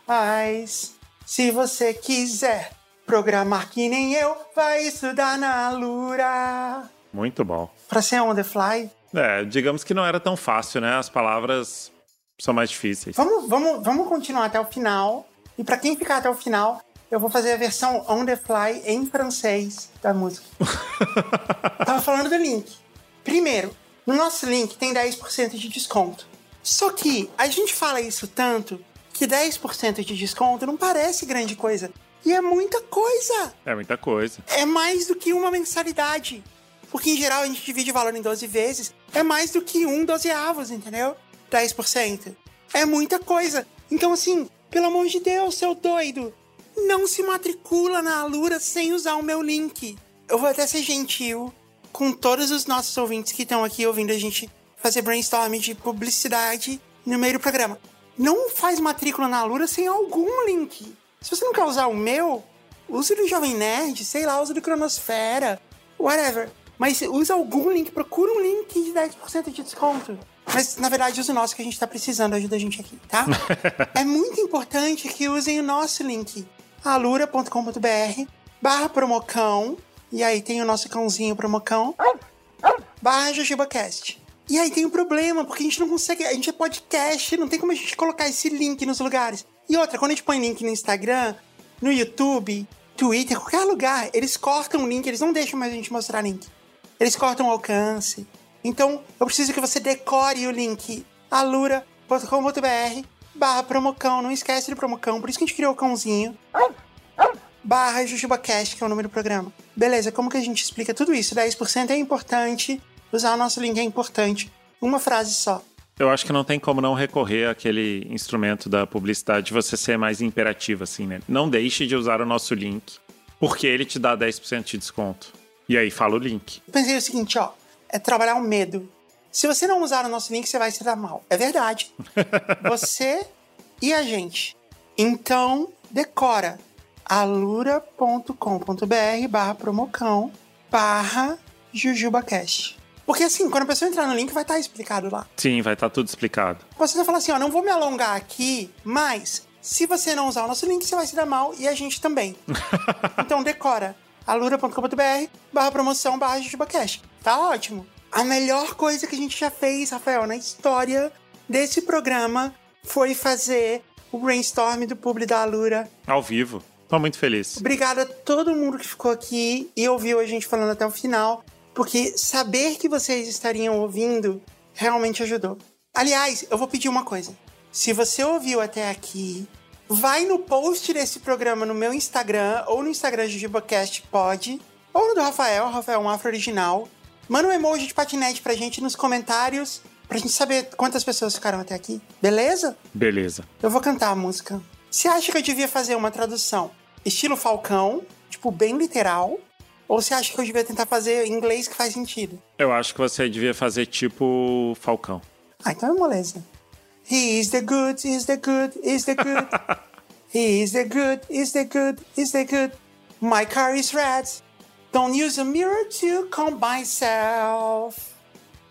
S2: Mas, se você quiser Programar que nem eu, vai estudar na Lura.
S3: Muito bom.
S2: Pra ser on the fly.
S3: É, digamos que não era tão fácil, né? As palavras são mais difíceis.
S2: Vamos, vamos, vamos continuar até o final. E para quem ficar até o final, eu vou fazer a versão on the fly em francês da música. Tava falando do link. Primeiro, no nosso link tem 10% de desconto. Só que a gente fala isso tanto que 10% de desconto não parece grande coisa. E é muita coisa.
S3: É muita coisa.
S2: É mais do que uma mensalidade. Porque em geral a gente divide o valor em 12 vezes. É mais do que um dozeavos, entendeu? 10%. É muita coisa. Então, assim, pelo amor de Deus, seu doido, não se matricula na Alura sem usar o meu link. Eu vou até ser gentil com todos os nossos ouvintes que estão aqui ouvindo a gente fazer brainstorming de publicidade no meio do programa. Não faz matrícula na Alura sem algum link. Se você não quer usar o meu, use do Jovem Nerd, sei lá, use do Cronosfera, whatever. Mas usa algum link, procura um link de 10% de desconto. Mas, na verdade, use o nosso que a gente tá precisando, ajuda a gente aqui, tá? é muito importante que usem o nosso link, alura.com.br barra promocão, e aí tem o nosso cãozinho promocão, barra JujubaCast. E aí tem um problema, porque a gente não consegue, a gente é podcast, não tem como a gente colocar esse link nos lugares. E outra, quando a gente põe link no Instagram, no YouTube, Twitter, qualquer lugar, eles cortam o link, eles não deixam mais a gente mostrar link. Eles cortam o alcance. Então, eu preciso que você decore o link alura.com.br barra promocão. Não esquece de promocão, por isso que a gente criou o cãozinho. Barra JujubaCast, que é o nome do programa. Beleza, como que a gente explica tudo isso? 10% é importante, usar o nosso link é importante. Uma frase só.
S3: Eu acho que não tem como não recorrer àquele instrumento da publicidade de você ser mais imperativo, assim, né? Não deixe de usar o nosso link, porque ele te dá 10% de desconto. E aí, fala o link.
S2: Eu pensei o seguinte, ó, é trabalhar o medo. Se você não usar o nosso link, você vai se dar mal. É verdade. você e a gente. Então, decora alura.com.br barra promocão barra jujubacast. Porque assim, quando a pessoa entrar no link, vai estar explicado lá.
S3: Sim, vai estar tudo explicado.
S2: Você vai falar assim, ó, não vou me alongar aqui, mas se você não usar o nosso link, você vai se dar mal e a gente também. então decora alura.com.br barra promoção barra jujubacast. Tá ótimo. A melhor coisa que a gente já fez, Rafael, na história desse programa foi fazer o brainstorm do publi da Alura.
S3: Ao vivo. Tô muito feliz.
S2: Obrigado a todo mundo que ficou aqui e ouviu a gente falando até o final, porque saber que vocês estariam ouvindo realmente ajudou. Aliás, eu vou pedir uma coisa. Se você ouviu até aqui, vai no post desse programa no meu Instagram ou no Instagram de JujubaCast pode, ou no do Rafael, Rafael um Afro Original. Manda um emoji de patinete pra gente nos comentários, pra gente saber quantas pessoas ficaram até aqui. Beleza?
S3: Beleza.
S2: Eu vou cantar a música. Você acha que eu devia fazer uma tradução estilo Falcão, tipo, bem literal? Ou você acha que eu devia tentar fazer em inglês que faz sentido?
S3: Eu acho que você devia fazer tipo Falcão.
S2: Ah, então é moleza. He is the good, is the good, is the good. He is the good, is the good, is the good. My car is red. Don't use a mirror to comb myself.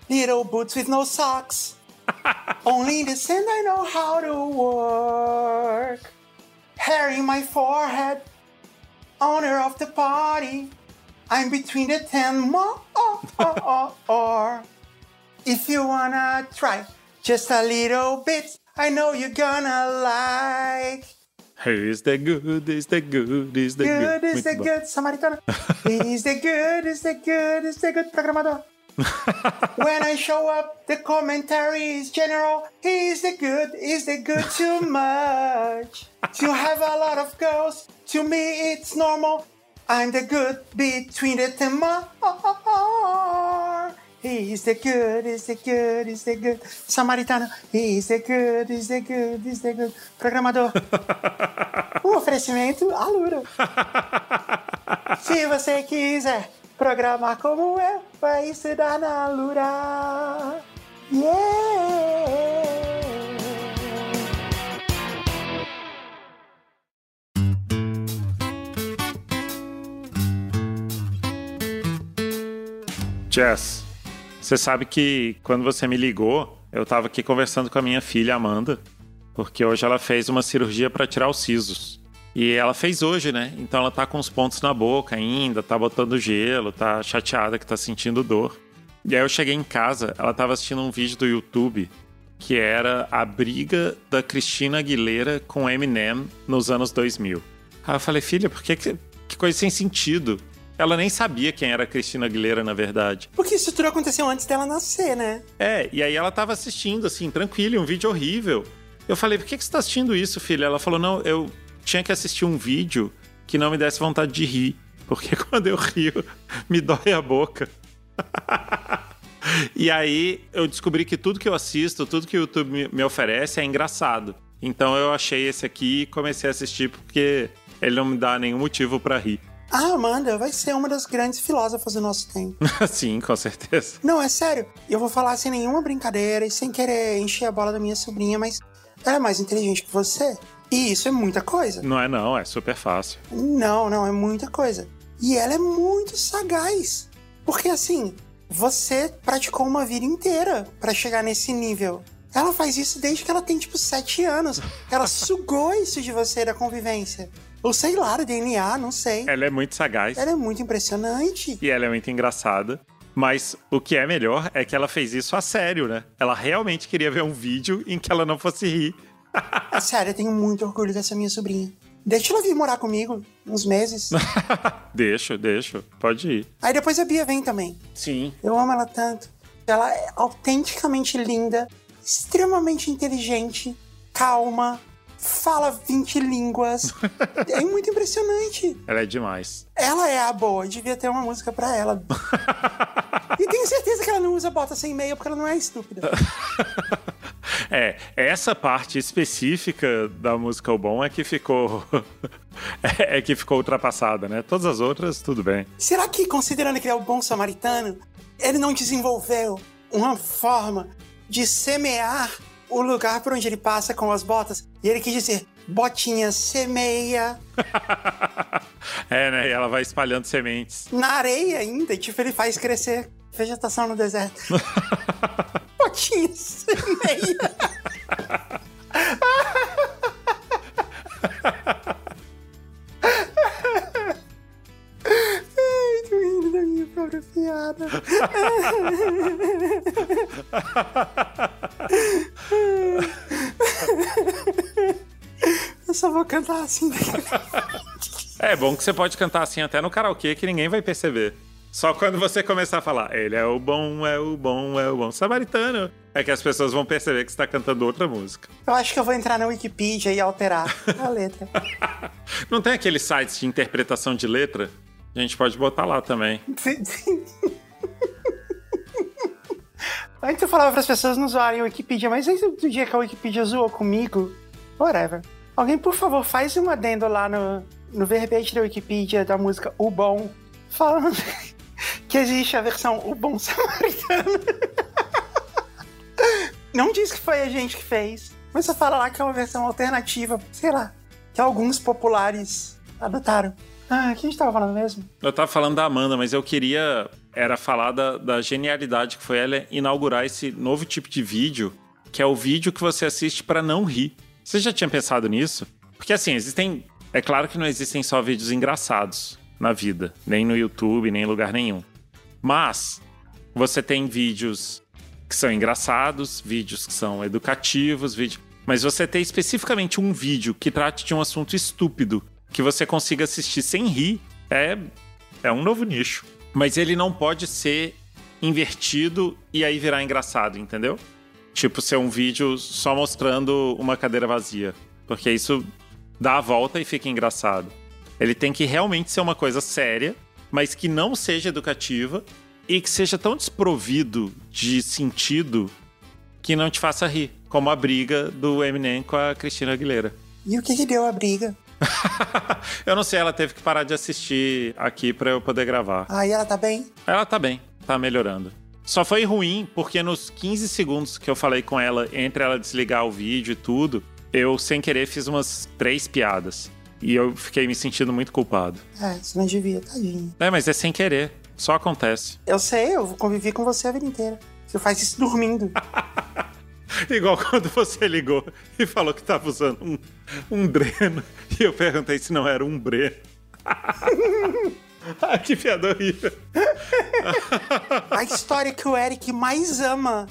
S2: Little boots with no socks. Only in the sand I know how to work. Hair in my forehead. Owner of the party. I'm between the ten more. Oh, oh, oh, or if you wanna try just a little bit, I know you're gonna like.
S3: Who is the good, is the good, is the good.
S2: Good is the
S3: bom.
S2: good, Samaritano. is the good, is the good, is the good, programador. when I show up, the commentary is general. Is the good, is the good too much? To have a lot of girls, to me it's normal. I'm the good between the more. He's the good, is the good, is the good. Samaritano. He's the good, is the good, is the good. Programador. Um oferecimento Alura. Se você quiser programar como eu, vai estudar na Alura. Yeah!
S3: Jess, você sabe que quando você me ligou, eu tava aqui conversando com a minha filha Amanda, porque hoje ela fez uma cirurgia para tirar os sisos. E ela fez hoje, né? Então ela tá com os pontos na boca ainda, tá botando gelo, tá chateada que tá sentindo dor. E aí eu cheguei em casa, ela tava assistindo um vídeo do YouTube que era a briga da Cristina Aguilera com Eminem nos anos 2000. Aí eu falei, filha, por que, que que coisa sem sentido? Ela nem sabia quem era a Cristina Aguilera, na verdade.
S2: Porque isso tudo aconteceu antes dela nascer, né?
S3: É, e aí ela tava assistindo, assim, tranquila, um vídeo horrível. Eu falei, por que, que você tá assistindo isso, filha? Ela falou, não, eu tinha que assistir um vídeo que não me desse vontade de rir. Porque quando eu rio, me dói a boca. e aí eu descobri que tudo que eu assisto, tudo que o YouTube me- me oferece é engraçado. Então eu achei esse aqui e comecei a assistir porque ele não me dá nenhum motivo pra rir.
S2: A Amanda vai ser uma das grandes filósofas do nosso tempo.
S3: Sim, com certeza.
S2: Não, é sério. Eu vou falar sem nenhuma brincadeira e sem querer encher a bola da minha sobrinha, mas ela é mais inteligente que você. E isso é muita coisa.
S3: Não é não, é super fácil.
S2: Não, não, é muita coisa. E ela é muito sagaz. Porque assim, você praticou uma vida inteira pra chegar nesse nível. Ela faz isso desde que ela tem tipo 7 anos. Ela sugou isso de você da convivência. Ou sei lá, DNA, não sei.
S3: Ela é muito sagaz.
S2: Ela é muito impressionante.
S3: E ela é muito engraçada. Mas o que é melhor é que ela fez isso a sério, né? Ela realmente queria ver um vídeo em que ela não fosse rir.
S2: É sério, eu tenho muito orgulho dessa minha sobrinha. Deixa ela vir morar comigo uns meses.
S3: deixa, deixa. Pode ir.
S2: Aí depois a Bia vem também.
S3: Sim.
S2: Eu amo ela tanto. Ela é autenticamente linda, extremamente inteligente, calma, fala 20 línguas. é muito impressionante.
S3: Ela é demais.
S2: Ela é a boa, devia ter uma música pra ela. e tenho certeza que ela não usa bota sem meia porque ela não é estúpida.
S3: É, essa parte específica da música O Bom é que ficou. é que ficou ultrapassada, né? Todas as outras, tudo bem.
S2: Será que, considerando que ele é o bom samaritano, ele não desenvolveu uma forma de semear o lugar por onde ele passa com as botas? E ele quis dizer: Botinha semeia.
S3: é, né? E ela vai espalhando sementes.
S2: Na areia ainda, tipo, ele faz crescer vegetação no deserto. Botinha semeia. própria piada. Eu só vou cantar assim
S3: É bom que você pode cantar assim até no karaokê que ninguém vai perceber. Só quando você começar a falar, ele é o bom, é o bom, é o bom samaritano, é que as pessoas vão perceber que você está cantando outra música.
S2: Eu acho que eu vou entrar na Wikipedia e alterar a letra.
S3: Não tem aqueles sites de interpretação de letra? A gente pode botar lá também.
S2: Antes eu falava para as pessoas não zoarem a Wikipedia, mas desde o dia que a Wikipedia zoou comigo, whatever. Alguém, por favor, faz um adendo lá no, no verbete da Wikipedia da música O Bom, falando que existe a versão O Bom Samaritano. Não diz que foi a gente que fez, mas só fala lá que é uma versão alternativa, sei lá, que alguns populares adotaram. Ah, o que a gente tava falando mesmo?
S3: Eu tava falando da Amanda, mas eu queria era falar da, da genialidade que foi ela inaugurar esse novo tipo de vídeo, que é o vídeo que você assiste para não rir. Você já tinha pensado nisso? Porque assim, existem. É claro que não existem só vídeos engraçados na vida, nem no YouTube, nem em lugar nenhum. Mas você tem vídeos que são engraçados, vídeos que são educativos, vídeo... mas você tem especificamente um vídeo que trate de um assunto estúpido que você consiga assistir sem rir, é, é um novo nicho. Mas ele não pode ser invertido e aí virar engraçado, entendeu? Tipo, ser um vídeo só mostrando uma cadeira vazia. Porque isso dá a volta e fica engraçado. Ele tem que realmente ser uma coisa séria, mas que não seja educativa e que seja tão desprovido de sentido que não te faça rir. Como a briga do Eminem com a Cristina Aguilera.
S2: E o que, que deu a briga?
S3: eu não sei, ela teve que parar de assistir aqui para eu poder gravar.
S2: Ah, e ela tá bem?
S3: Ela tá bem, tá melhorando. Só foi ruim porque nos 15 segundos que eu falei com ela, entre ela desligar o vídeo e tudo, eu sem querer fiz umas três piadas. E eu fiquei me sentindo muito culpado.
S2: É, você não devia, tadinho.
S3: É, mas é sem querer. Só acontece.
S2: Eu sei, eu convivi com você a vida inteira. Você faz isso dormindo.
S3: Igual quando você ligou e falou que tava usando um, um dreno. E eu perguntei se não era um breno. ah, que piada horrível.
S2: a história que o Eric mais ama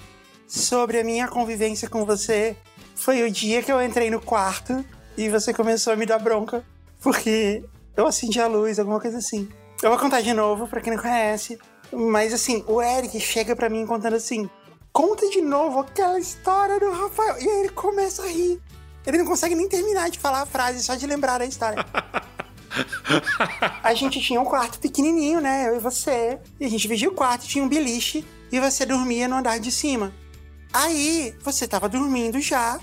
S2: sobre a minha convivência com você foi o dia que eu entrei no quarto e você começou a me dar bronca porque eu acendi a luz, alguma coisa assim. Eu vou contar de novo para quem não conhece, mas assim, o Eric chega para mim contando assim: conta de novo aquela história do Rafael. E aí ele começa a rir. Ele não consegue nem terminar de falar a frase só de lembrar da história. a gente tinha um quarto pequenininho, né? Eu e você. E a gente dividia o quarto, tinha um beliche e você dormia no andar de cima. Aí você tava dormindo já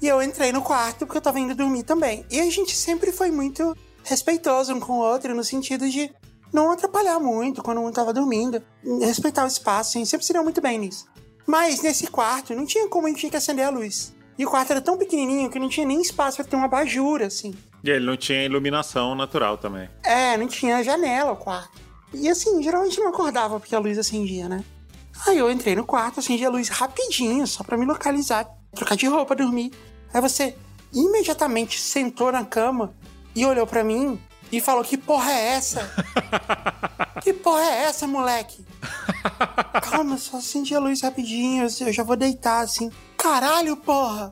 S2: e eu entrei no quarto porque eu tava indo dormir também. E a gente sempre foi muito respeitoso um com o outro no sentido de não atrapalhar muito quando um tava dormindo, respeitar o espaço, a gente sempre se deu muito bem nisso. Mas nesse quarto não tinha como a gente tinha que acender a luz. E o quarto era tão pequenininho que não tinha nem espaço para ter uma abajura, assim.
S3: E ele não tinha iluminação natural também.
S2: É, não tinha janela o quarto. E assim, geralmente não acordava porque a luz acendia, né? Aí eu entrei no quarto, acendi a luz rapidinho, só para me localizar, trocar de roupa, dormir. Aí você imediatamente sentou na cama e olhou para mim e falou: Que porra é essa? que porra é essa, moleque? Calma, só acendi a luz rapidinho, eu já vou deitar assim. Caralho, porra!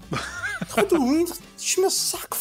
S2: Tô dormindo, deixa meu saco.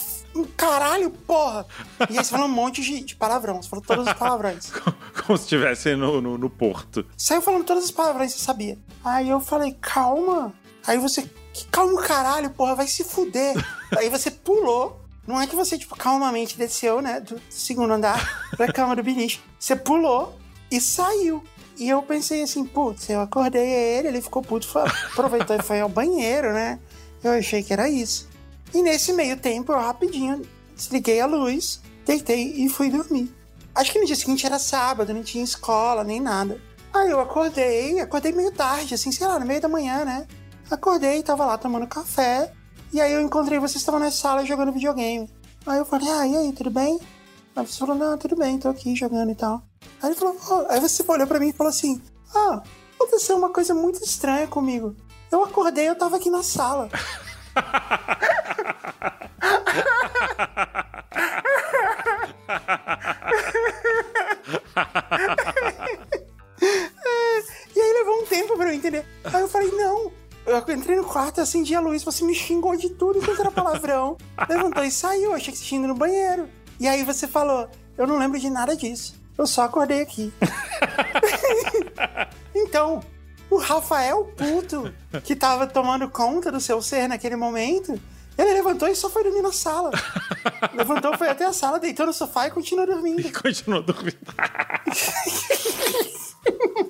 S2: Caralho, porra! E aí você falou um monte de, de palavrão, você falou todos os palavrões.
S3: Como se estivesse no, no, no, porto.
S2: Saiu falando todos os palavrões, você sabia. Aí eu falei, calma. Aí você, que calma, caralho, porra, vai se fuder. aí você pulou não é que você, tipo, calmamente desceu, né, do segundo andar pra cama do beliche. Você pulou e saiu. E eu pensei assim, putz, eu acordei ele, ele ficou puto, foi, aproveitou e foi ao banheiro, né? Eu achei que era isso. E nesse meio tempo, eu rapidinho desliguei a luz, deitei e fui dormir. Acho que no dia seguinte era sábado, não tinha escola nem nada. Aí eu acordei, acordei meio tarde, assim, sei lá, no meio da manhã, né? Acordei, tava lá tomando café. E aí eu encontrei vocês estavam na sala jogando videogame. Aí eu falei, ah, e aí, tudo bem? Aí você falou, não, tudo bem, tô aqui jogando e tal. Aí ele falou, oh. aí você olhou pra mim e falou assim, ah, aconteceu uma coisa muito estranha comigo. Eu acordei, eu tava aqui na sala. e aí levou um tempo pra eu entender. Aí eu falei, não. Eu entrei no quarto, acendi a luz, você me xingou de tudo quanto era palavrão. Levantou e saiu, achei que você tinha ido no banheiro. E aí você falou, eu não lembro de nada disso. Eu só acordei aqui. então, o Rafael puto, que tava tomando conta do seu ser naquele momento, ele levantou e só foi dormir na sala. levantou, foi até a sala, deitou no sofá e continuou dormindo. E
S3: continuou dormindo.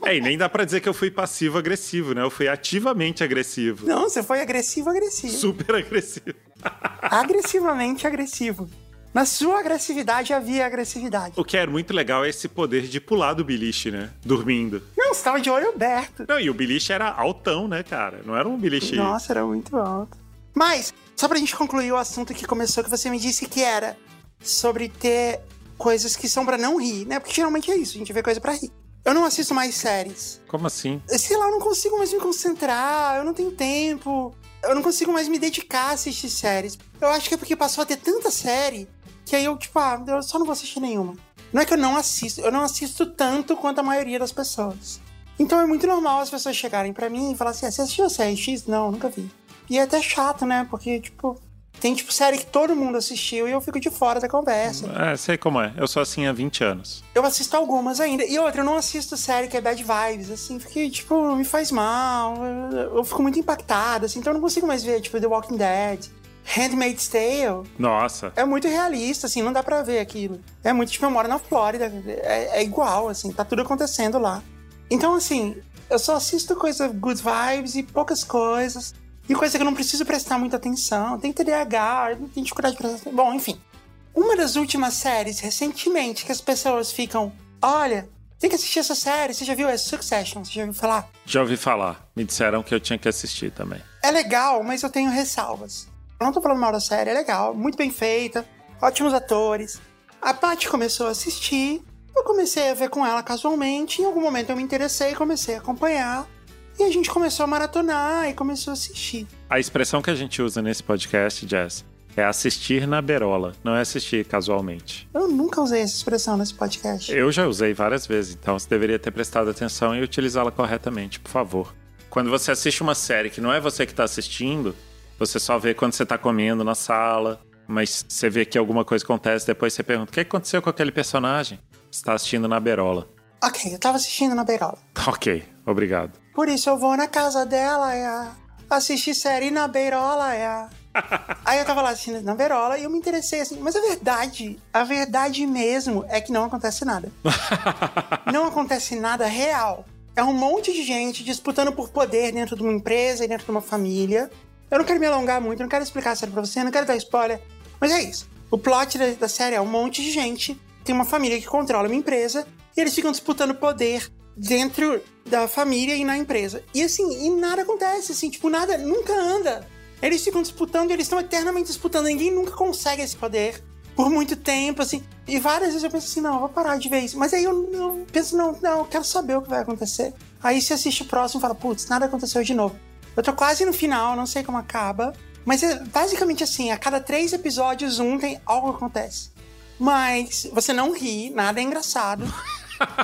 S3: É, e nem dá pra dizer que eu fui passivo-agressivo, né? Eu fui ativamente agressivo.
S2: Não, você foi agressivo-agressivo.
S3: Super agressivo.
S2: Agressivamente agressivo. Na sua agressividade havia agressividade.
S3: O que é muito legal é esse poder de pular do beliche, né? Dormindo.
S2: Não, você tava de olho aberto.
S3: Não, e o beliche era altão, né, cara? Não era um beliche.
S2: Nossa, era muito alto. Mas, só pra gente concluir o assunto que começou, que você me disse que era sobre ter coisas que são para não rir, né? Porque geralmente é isso, a gente vê coisa para rir. Eu não assisto mais séries.
S3: Como assim?
S2: Sei lá, eu não consigo mais me concentrar, eu não tenho tempo. Eu não consigo mais me dedicar a assistir séries. Eu acho que é porque passou a ter tanta série que aí eu, tipo, ah, eu só não vou assistir nenhuma. Não é que eu não assisto, eu não assisto tanto quanto a maioria das pessoas. Então é muito normal as pessoas chegarem para mim e falar assim: ah, você assistiu a série X? Não, nunca vi. E é até chato, né? Porque, tipo, tem, tipo, série que todo mundo assistiu e eu fico de fora da conversa.
S3: É, sei como é. Eu sou assim há 20 anos.
S2: Eu assisto algumas ainda. E outra, eu não assisto série que é bad vibes, assim, porque, tipo, me faz mal. Eu fico muito impactada, assim, então eu não consigo mais ver, tipo, The Walking Dead. Handmaid's Tale.
S3: Nossa.
S2: É muito realista, assim, não dá pra ver aquilo. É muito, tipo, eu moro na Flórida. É, é igual, assim, tá tudo acontecendo lá. Então, assim, eu só assisto coisa good vibes e poucas coisas. E coisa que eu não preciso prestar muita atenção. Tem TDAH, tem dificuldade de prestar atenção. Bom, enfim. Uma das últimas séries, recentemente, que as pessoas ficam... Olha, tem que assistir essa série. Você já viu? É Succession. Você já ouviu falar?
S3: Já ouvi falar. Me disseram que eu tinha que assistir também.
S2: É legal, mas eu tenho ressalvas. Eu não tô falando mal da série, é legal. Muito bem feita. Ótimos atores. A Paty começou a assistir. Eu comecei a ver com ela casualmente. Em algum momento eu me interessei, comecei a acompanhar. E a gente começou a maratonar e começou a assistir.
S3: A expressão que a gente usa nesse podcast, Jess, é assistir na berola, não é assistir casualmente.
S2: Eu nunca usei essa expressão nesse podcast.
S3: Eu já usei várias vezes, então você deveria ter prestado atenção e utilizá-la corretamente, por favor. Quando você assiste uma série que não é você que está assistindo, você só vê quando você está comendo na sala, mas você vê que alguma coisa acontece, depois você pergunta: o que aconteceu com aquele personagem? Você está assistindo na berola.
S2: Ok, eu tava assistindo na berola.
S3: Ok, obrigado.
S2: Por isso eu vou na casa dela é, assistir série na beirola. É. Aí eu tava lá assistindo na beirola e eu me interessei assim. Mas a verdade, a verdade mesmo é que não acontece nada. não acontece nada real. É um monte de gente disputando por poder dentro de uma empresa e dentro de uma família. Eu não quero me alongar muito, não quero explicar a série pra você, não quero dar spoiler. Mas é isso. O plot da, da série é um monte de gente. Tem uma família que controla uma empresa e eles ficam disputando poder dentro da família e na empresa. E assim, e nada acontece, assim, tipo, nada, nunca anda. Eles ficam disputando eles estão eternamente disputando. Ninguém nunca consegue esse poder por muito tempo, assim. E várias vezes eu penso assim, não, eu vou parar de isso. Mas aí eu, eu penso, não, não, eu quero saber o que vai acontecer. Aí você assiste o próximo e fala, putz, nada aconteceu de novo. Eu tô quase no final, não sei como acaba. Mas é basicamente assim, a cada três episódios, um tem algo acontece. Mas você não ri, nada é engraçado.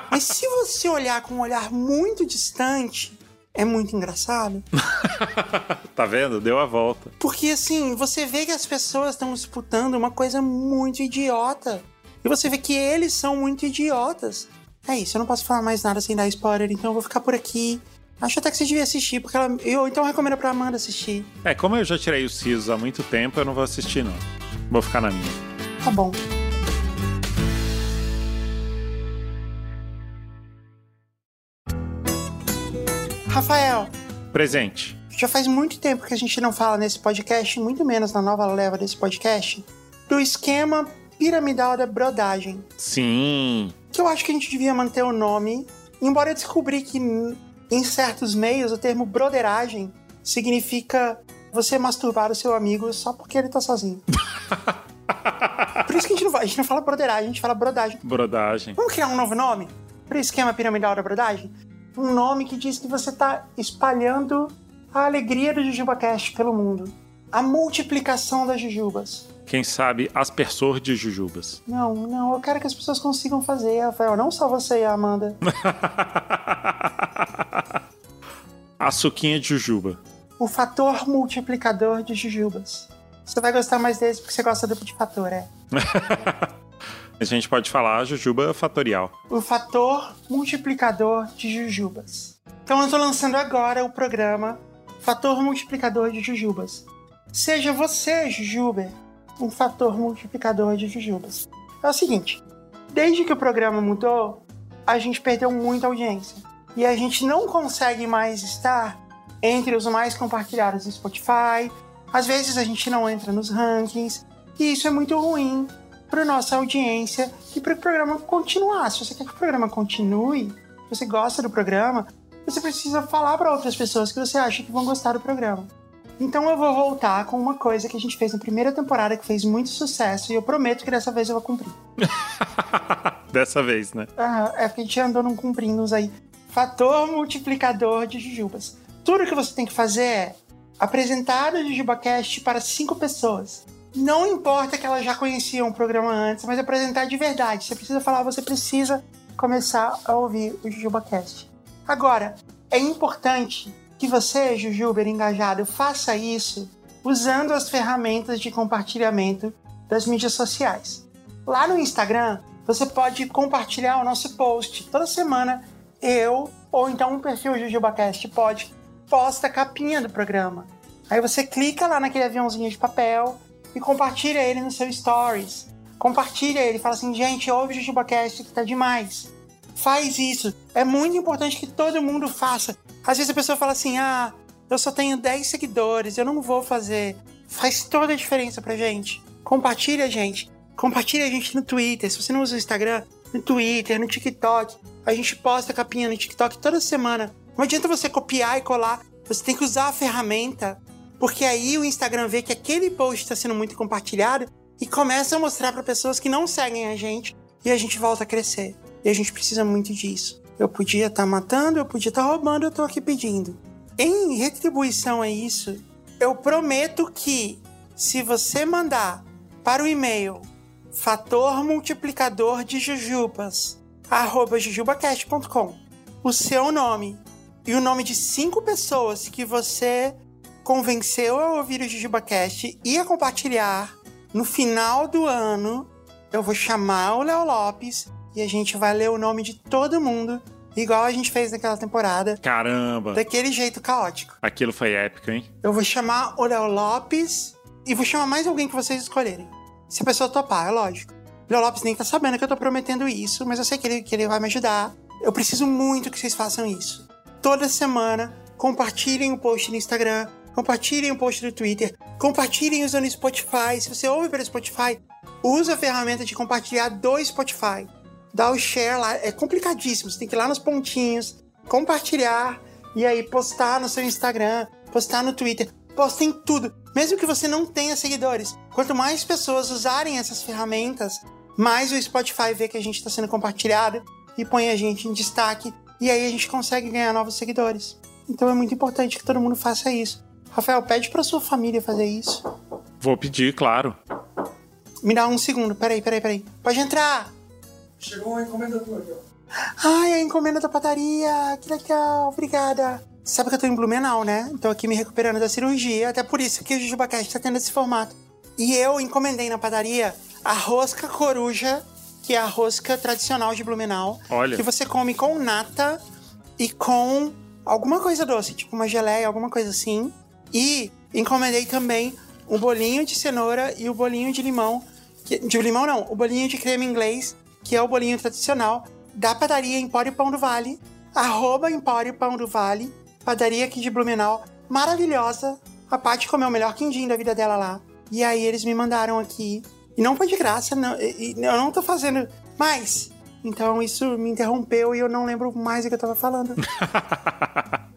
S2: Mas se você olhar com um olhar muito distante, é muito engraçado.
S3: tá vendo? Deu a volta.
S2: Porque assim, você vê que as pessoas estão disputando uma coisa muito idiota. E você vê que eles são muito idiotas. É isso, eu não posso falar mais nada sem dar spoiler, então eu vou ficar por aqui. Acho até que você devia assistir, porque ela. Eu então recomendo pra Amanda assistir.
S3: É, como eu já tirei os sisos há muito tempo, eu não vou assistir, não. Vou ficar na minha.
S2: Tá bom. Rafael.
S3: Presente.
S2: Já faz muito tempo que a gente não fala nesse podcast, muito menos na nova leva desse podcast, do esquema piramidal da brodagem.
S3: Sim.
S2: Que eu acho que a gente devia manter o nome, embora eu descobri que em certos meios o termo broderagem significa você masturbar o seu amigo só porque ele tá sozinho. Por isso que a gente não, a gente não fala broderagem, a gente fala brodagem.
S3: Brodagem.
S2: Vamos criar um novo nome para o esquema piramidal da brodagem? Um nome que diz que você tá espalhando a alegria do JujubaCast pelo mundo. A multiplicação das jujubas.
S3: Quem sabe aspersor de jujubas.
S2: Não, não, eu quero que as pessoas consigam fazer, Rafael. Não só você e a Amanda.
S3: a suquinha de jujuba.
S2: O fator multiplicador de jujubas. Você vai gostar mais desse porque você gosta do de fator, é.
S3: A gente pode falar jujuba fatorial.
S2: O fator multiplicador de jujubas. Então eu estou lançando agora o programa Fator Multiplicador de Jujubas. Seja você, Jujuber, um fator multiplicador de jujubas. É o seguinte, desde que o programa mudou, a gente perdeu muita audiência. E a gente não consegue mais estar entre os mais compartilhados do Spotify. Às vezes a gente não entra nos rankings. E isso é muito ruim para nossa audiência e para o programa continuar. Se você quer que o programa continue, se você gosta do programa, você precisa falar para outras pessoas que você acha que vão gostar do programa. Então eu vou voltar com uma coisa que a gente fez na primeira temporada que fez muito sucesso e eu prometo que dessa vez eu vou cumprir.
S3: dessa vez, né?
S2: Ah, é porque a gente andou não cumprindo uns aí. Fator multiplicador de jujubas. Tudo que você tem que fazer é apresentar o JujubaCast para cinco pessoas. Não importa que elas já conheciam o programa antes, mas apresentar de verdade. Você precisa falar, você precisa começar a ouvir o JujubaCast. Agora, é importante que você, Jujuber engajado, faça isso usando as ferramentas de compartilhamento das mídias sociais. Lá no Instagram, você pode compartilhar o nosso post. Toda semana, eu ou então um perfil JujubaCast pode posta a capinha do programa. Aí você clica lá naquele aviãozinho de papel e compartilha ele no seu stories. Compartilha ele, fala assim, gente, ouve o JujubaCast que tá demais. Faz isso. É muito importante que todo mundo faça. Às vezes a pessoa fala assim: ah, eu só tenho 10 seguidores, eu não vou fazer. Faz toda a diferença pra gente. Compartilha, gente. Compartilha a gente no Twitter. Se você não usa o Instagram, no Twitter, no TikTok. A gente posta capinha no TikTok toda semana. Não adianta você copiar e colar. Você tem que usar a ferramenta. Porque aí o Instagram vê que aquele post está sendo muito compartilhado e começa a mostrar para pessoas que não seguem a gente e a gente volta a crescer. E a gente precisa muito disso. Eu podia estar tá matando, eu podia estar tá roubando, eu estou aqui pedindo. Em retribuição a isso, eu prometo que se você mandar para o e-mail fator multiplicador de jujubas arroba jujubacast.com o seu nome e o nome de cinco pessoas que você convenceu a ouvir o JujubaCast e a compartilhar, no final do ano, eu vou chamar o Léo Lopes e a gente vai ler o nome de todo mundo, igual a gente fez naquela temporada.
S3: Caramba!
S2: Daquele jeito caótico.
S3: Aquilo foi épico, hein?
S2: Eu vou chamar o Léo Lopes e vou chamar mais alguém que vocês escolherem. Se a pessoa topar, é lógico. O Léo Lopes nem tá sabendo que eu tô prometendo isso, mas eu sei que ele, que ele vai me ajudar. Eu preciso muito que vocês façam isso. Toda semana, compartilhem o post no Instagram, compartilhem o post no Twitter, compartilhem usando o Spotify. Se você ouve pelo Spotify, usa a ferramenta de compartilhar do Spotify dar o share lá. É complicadíssimo. Você tem que ir lá nos pontinhos, compartilhar e aí postar no seu Instagram, postar no Twitter. Postem tudo. Mesmo que você não tenha seguidores. Quanto mais pessoas usarem essas ferramentas, mais o Spotify vê que a gente está sendo compartilhado e põe a gente em destaque. E aí a gente consegue ganhar novos seguidores. Então é muito importante que todo mundo faça isso. Rafael, pede para sua família fazer isso.
S3: Vou pedir, claro.
S2: Me dá um segundo. Peraí, peraí, peraí. Pode entrar.
S4: Chegou uma encomenda tua aqui, ó.
S2: Ai, a encomenda da padaria. Que legal, obrigada. Sabe que eu tô em Blumenau, né? Tô aqui me recuperando da cirurgia. Até por isso que o JujubaCast tá tendo esse formato. E eu encomendei na padaria a rosca coruja, que é a rosca tradicional de Blumenau.
S3: Olha.
S2: Que você come com nata e com alguma coisa doce, tipo uma geleia, alguma coisa assim. E encomendei também um bolinho de cenoura e o bolinho de limão. De limão não, o bolinho de creme inglês que é o bolinho tradicional da padaria Empório Pão do Vale, arroba Empório Pão do Vale, padaria aqui de Blumenau, maravilhosa. A Paty comeu o melhor quindim da vida dela lá. E aí eles me mandaram aqui. E não foi de graça, não, eu não tô fazendo mais. Então isso me interrompeu e eu não lembro mais o que eu tava falando.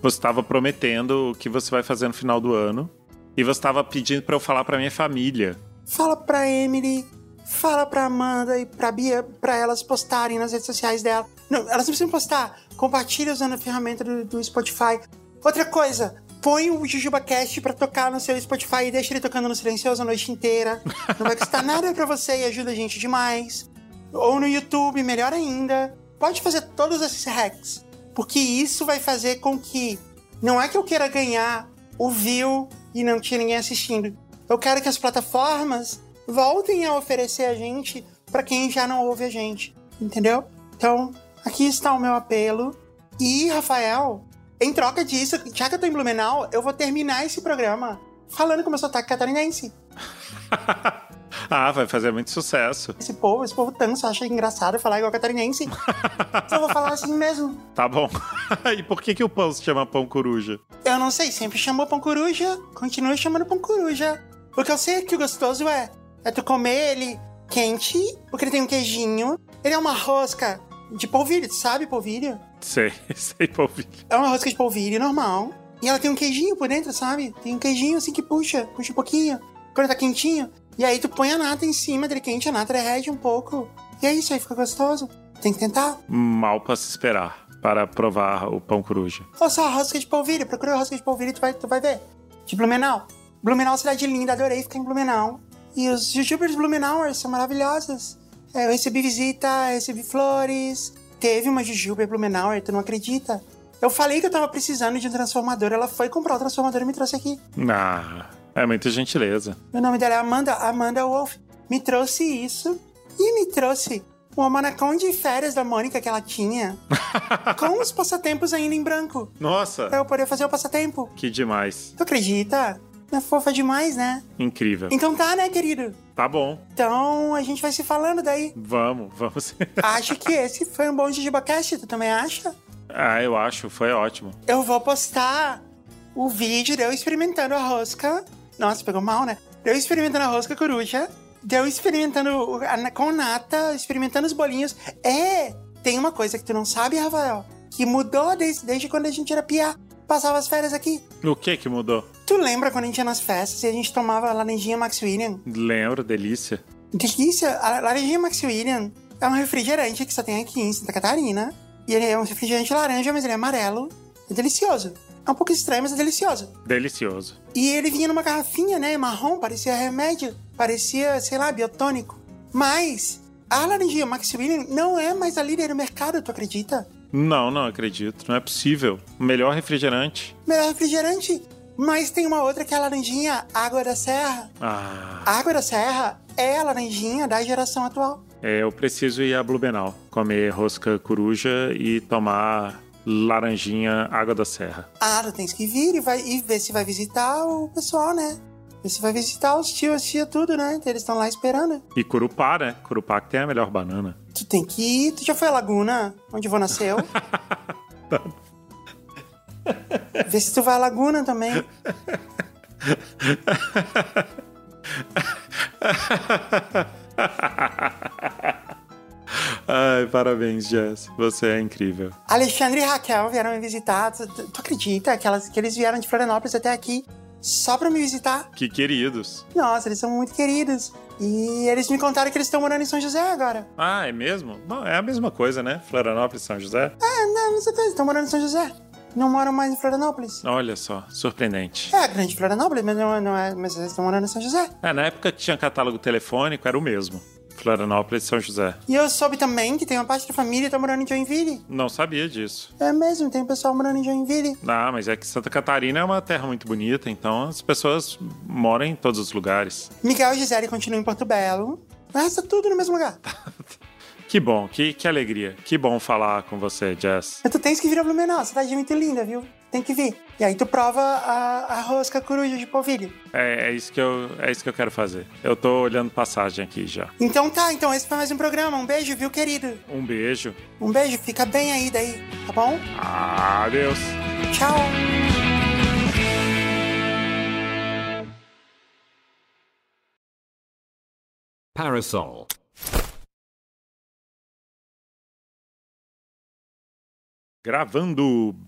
S3: Você estava prometendo o que você vai fazer no final do ano. E você estava pedindo para eu falar para minha família.
S2: Fala pra Emily, fala pra Amanda e pra Bia pra elas postarem nas redes sociais dela. Não, elas não precisam postar. Compartilha usando a ferramenta do, do Spotify. Outra coisa, põe o JujubaCast pra tocar no seu Spotify e deixa ele tocando no silencioso a noite inteira. Não vai custar nada pra você e ajuda a gente demais. Ou no YouTube, melhor ainda. Pode fazer todos esses hacks. Porque isso vai fazer com que. Não é que eu queira ganhar o view e não tinha ninguém assistindo. Eu quero que as plataformas voltem a oferecer a gente para quem já não ouve a gente, entendeu? Então, aqui está o meu apelo. E, Rafael, em troca disso, já que eu tô em Blumenau, eu vou terminar esse programa falando com o meu sotaque catarinense.
S3: ah, vai fazer muito sucesso.
S2: Esse povo, esse povo tanso acha engraçado falar igual catarinense. então eu vou falar assim mesmo.
S3: Tá bom. e por que, que o pão se chama pão coruja?
S2: Eu não sei, sempre chamou pão coruja, continua chamando pão coruja. Porque eu sei que o gostoso é, é tu comer ele quente, porque ele tem um queijinho. Ele é uma rosca de polvilho, tu sabe polvilho?
S3: Sei, sei polvilho.
S2: É uma rosca de polvilho normal. E ela tem um queijinho por dentro, sabe? Tem um queijinho assim que puxa, puxa um pouquinho. Quando tá quentinho. E aí tu põe a nata em cima dele quente, a nata derrete um pouco. E é isso aí, fica gostoso. Tem que tentar.
S3: Mal pra se esperar para provar o pão coruja.
S2: Ou só rosca de polvilho, procura rosca de polvilho e tu vai, tu vai ver. De Blumenau. Blumenau, cidade linda, adorei ficar em Blumenau. E os youtubers de Blumenau são maravilhosos. É, eu recebi visita, recebi flores. Teve uma Jujuba Blumenau, tu não acredita? Eu falei que eu tava precisando de um transformador, ela foi comprar o transformador e me trouxe aqui.
S3: Ah, é muita gentileza.
S2: O nome dela é Amanda, Amanda Wolf. Me trouxe isso e me trouxe uma manacão de férias da Mônica que ela tinha. com os passatempos ainda em branco.
S3: Nossa!
S2: Pra eu poder fazer o passatempo.
S3: Que demais.
S2: Tu acredita? É fofa demais, né?
S3: Incrível.
S2: Então tá, né, querido?
S3: Tá bom.
S2: Então a gente vai se falando daí.
S3: Vamos, vamos.
S2: Acho que esse foi um bom JujubaCast, tu também acha?
S3: Ah, eu acho, foi ótimo.
S2: Eu vou postar o vídeo de eu experimentando a rosca. Nossa, pegou mal, né? De eu experimentando a rosca coruja. De eu experimentando com nata, experimentando os bolinhos. É! Tem uma coisa que tu não sabe, Rafael, que mudou desde, desde quando a gente era piá passava as férias aqui.
S3: O que que mudou?
S2: Tu lembra quando a gente ia nas festas e a gente tomava laranjinha Max William?
S3: Lembro, delícia.
S2: Delícia? A laranjinha Max William é um refrigerante que só tem aqui em Santa Catarina. E ele é um refrigerante laranja, mas ele é amarelo. É delicioso. É um pouco estranho, mas é delicioso.
S3: Delicioso.
S2: E ele vinha numa garrafinha, né? Marrom, parecia remédio. Parecia, sei lá, biotônico. Mas a laranjinha Max William não é mais a líder no mercado, tu acredita?
S3: Não, não acredito. Não é possível. Melhor refrigerante.
S2: Melhor refrigerante. Mas tem uma outra que é a laranjinha Água da Serra.
S3: Ah.
S2: A Água da Serra é a laranjinha da geração atual.
S3: É, eu preciso ir a Blumenau, comer rosca coruja e tomar laranjinha Água da Serra.
S2: Ah, tu tens que vir e, vai, e ver se vai visitar o pessoal, né? Você vai visitar os tios, as tia, tudo, né? Eles estão lá esperando.
S3: E Curupá, né? Curupá que tem a melhor banana.
S2: Tu tem que ir. Tu já foi à Laguna, onde vou nasceu? Vê se tu vai à Laguna também.
S3: Ai, parabéns, Jess. Você é incrível.
S2: Alexandre e Raquel vieram me visitar. Tu, tu acredita que, elas, que eles vieram de Florianópolis até aqui só pra me visitar?
S3: Que queridos.
S2: Nossa, eles são muito queridos. E eles me contaram que eles estão morando em São José agora.
S3: Ah, é mesmo? Bom, é a mesma coisa, né? Florianópolis e São José.
S2: É, não, não sei eles estão morando em São José. Não moram mais em Florianópolis.
S3: Olha só, surpreendente.
S2: É, a grande Florianópolis, mas não, não é, mas eles estão morando em São José.
S3: É, na época que tinha catálogo telefônico, era o mesmo. Florianópolis e São José.
S2: E eu soube também que tem uma parte da família que tá morando em Joinville.
S3: Não sabia disso.
S2: É mesmo, tem pessoal morando em Joinville.
S3: Ah, mas é que Santa Catarina é uma terra muito bonita, então as pessoas moram em todos os lugares.
S2: Miguel e Gisele continuam em Porto Belo. Mas tá tudo no mesmo lugar.
S3: que bom, que, que alegria. Que bom falar com você, Jess.
S2: Mas tu tens que vir a Blumenau, cidade é muito linda, viu? Tem que vir. E aí tu prova a, a rosca coruja de polvilho.
S3: É, é, isso que eu, é isso que eu quero fazer. Eu tô olhando passagem aqui já.
S2: Então tá, então esse foi mais um programa. Um beijo, viu, querido?
S3: Um beijo.
S2: Um beijo, fica bem aí daí, tá bom?
S3: Adeus.
S2: Tchau.
S5: Parasol
S3: Gravando.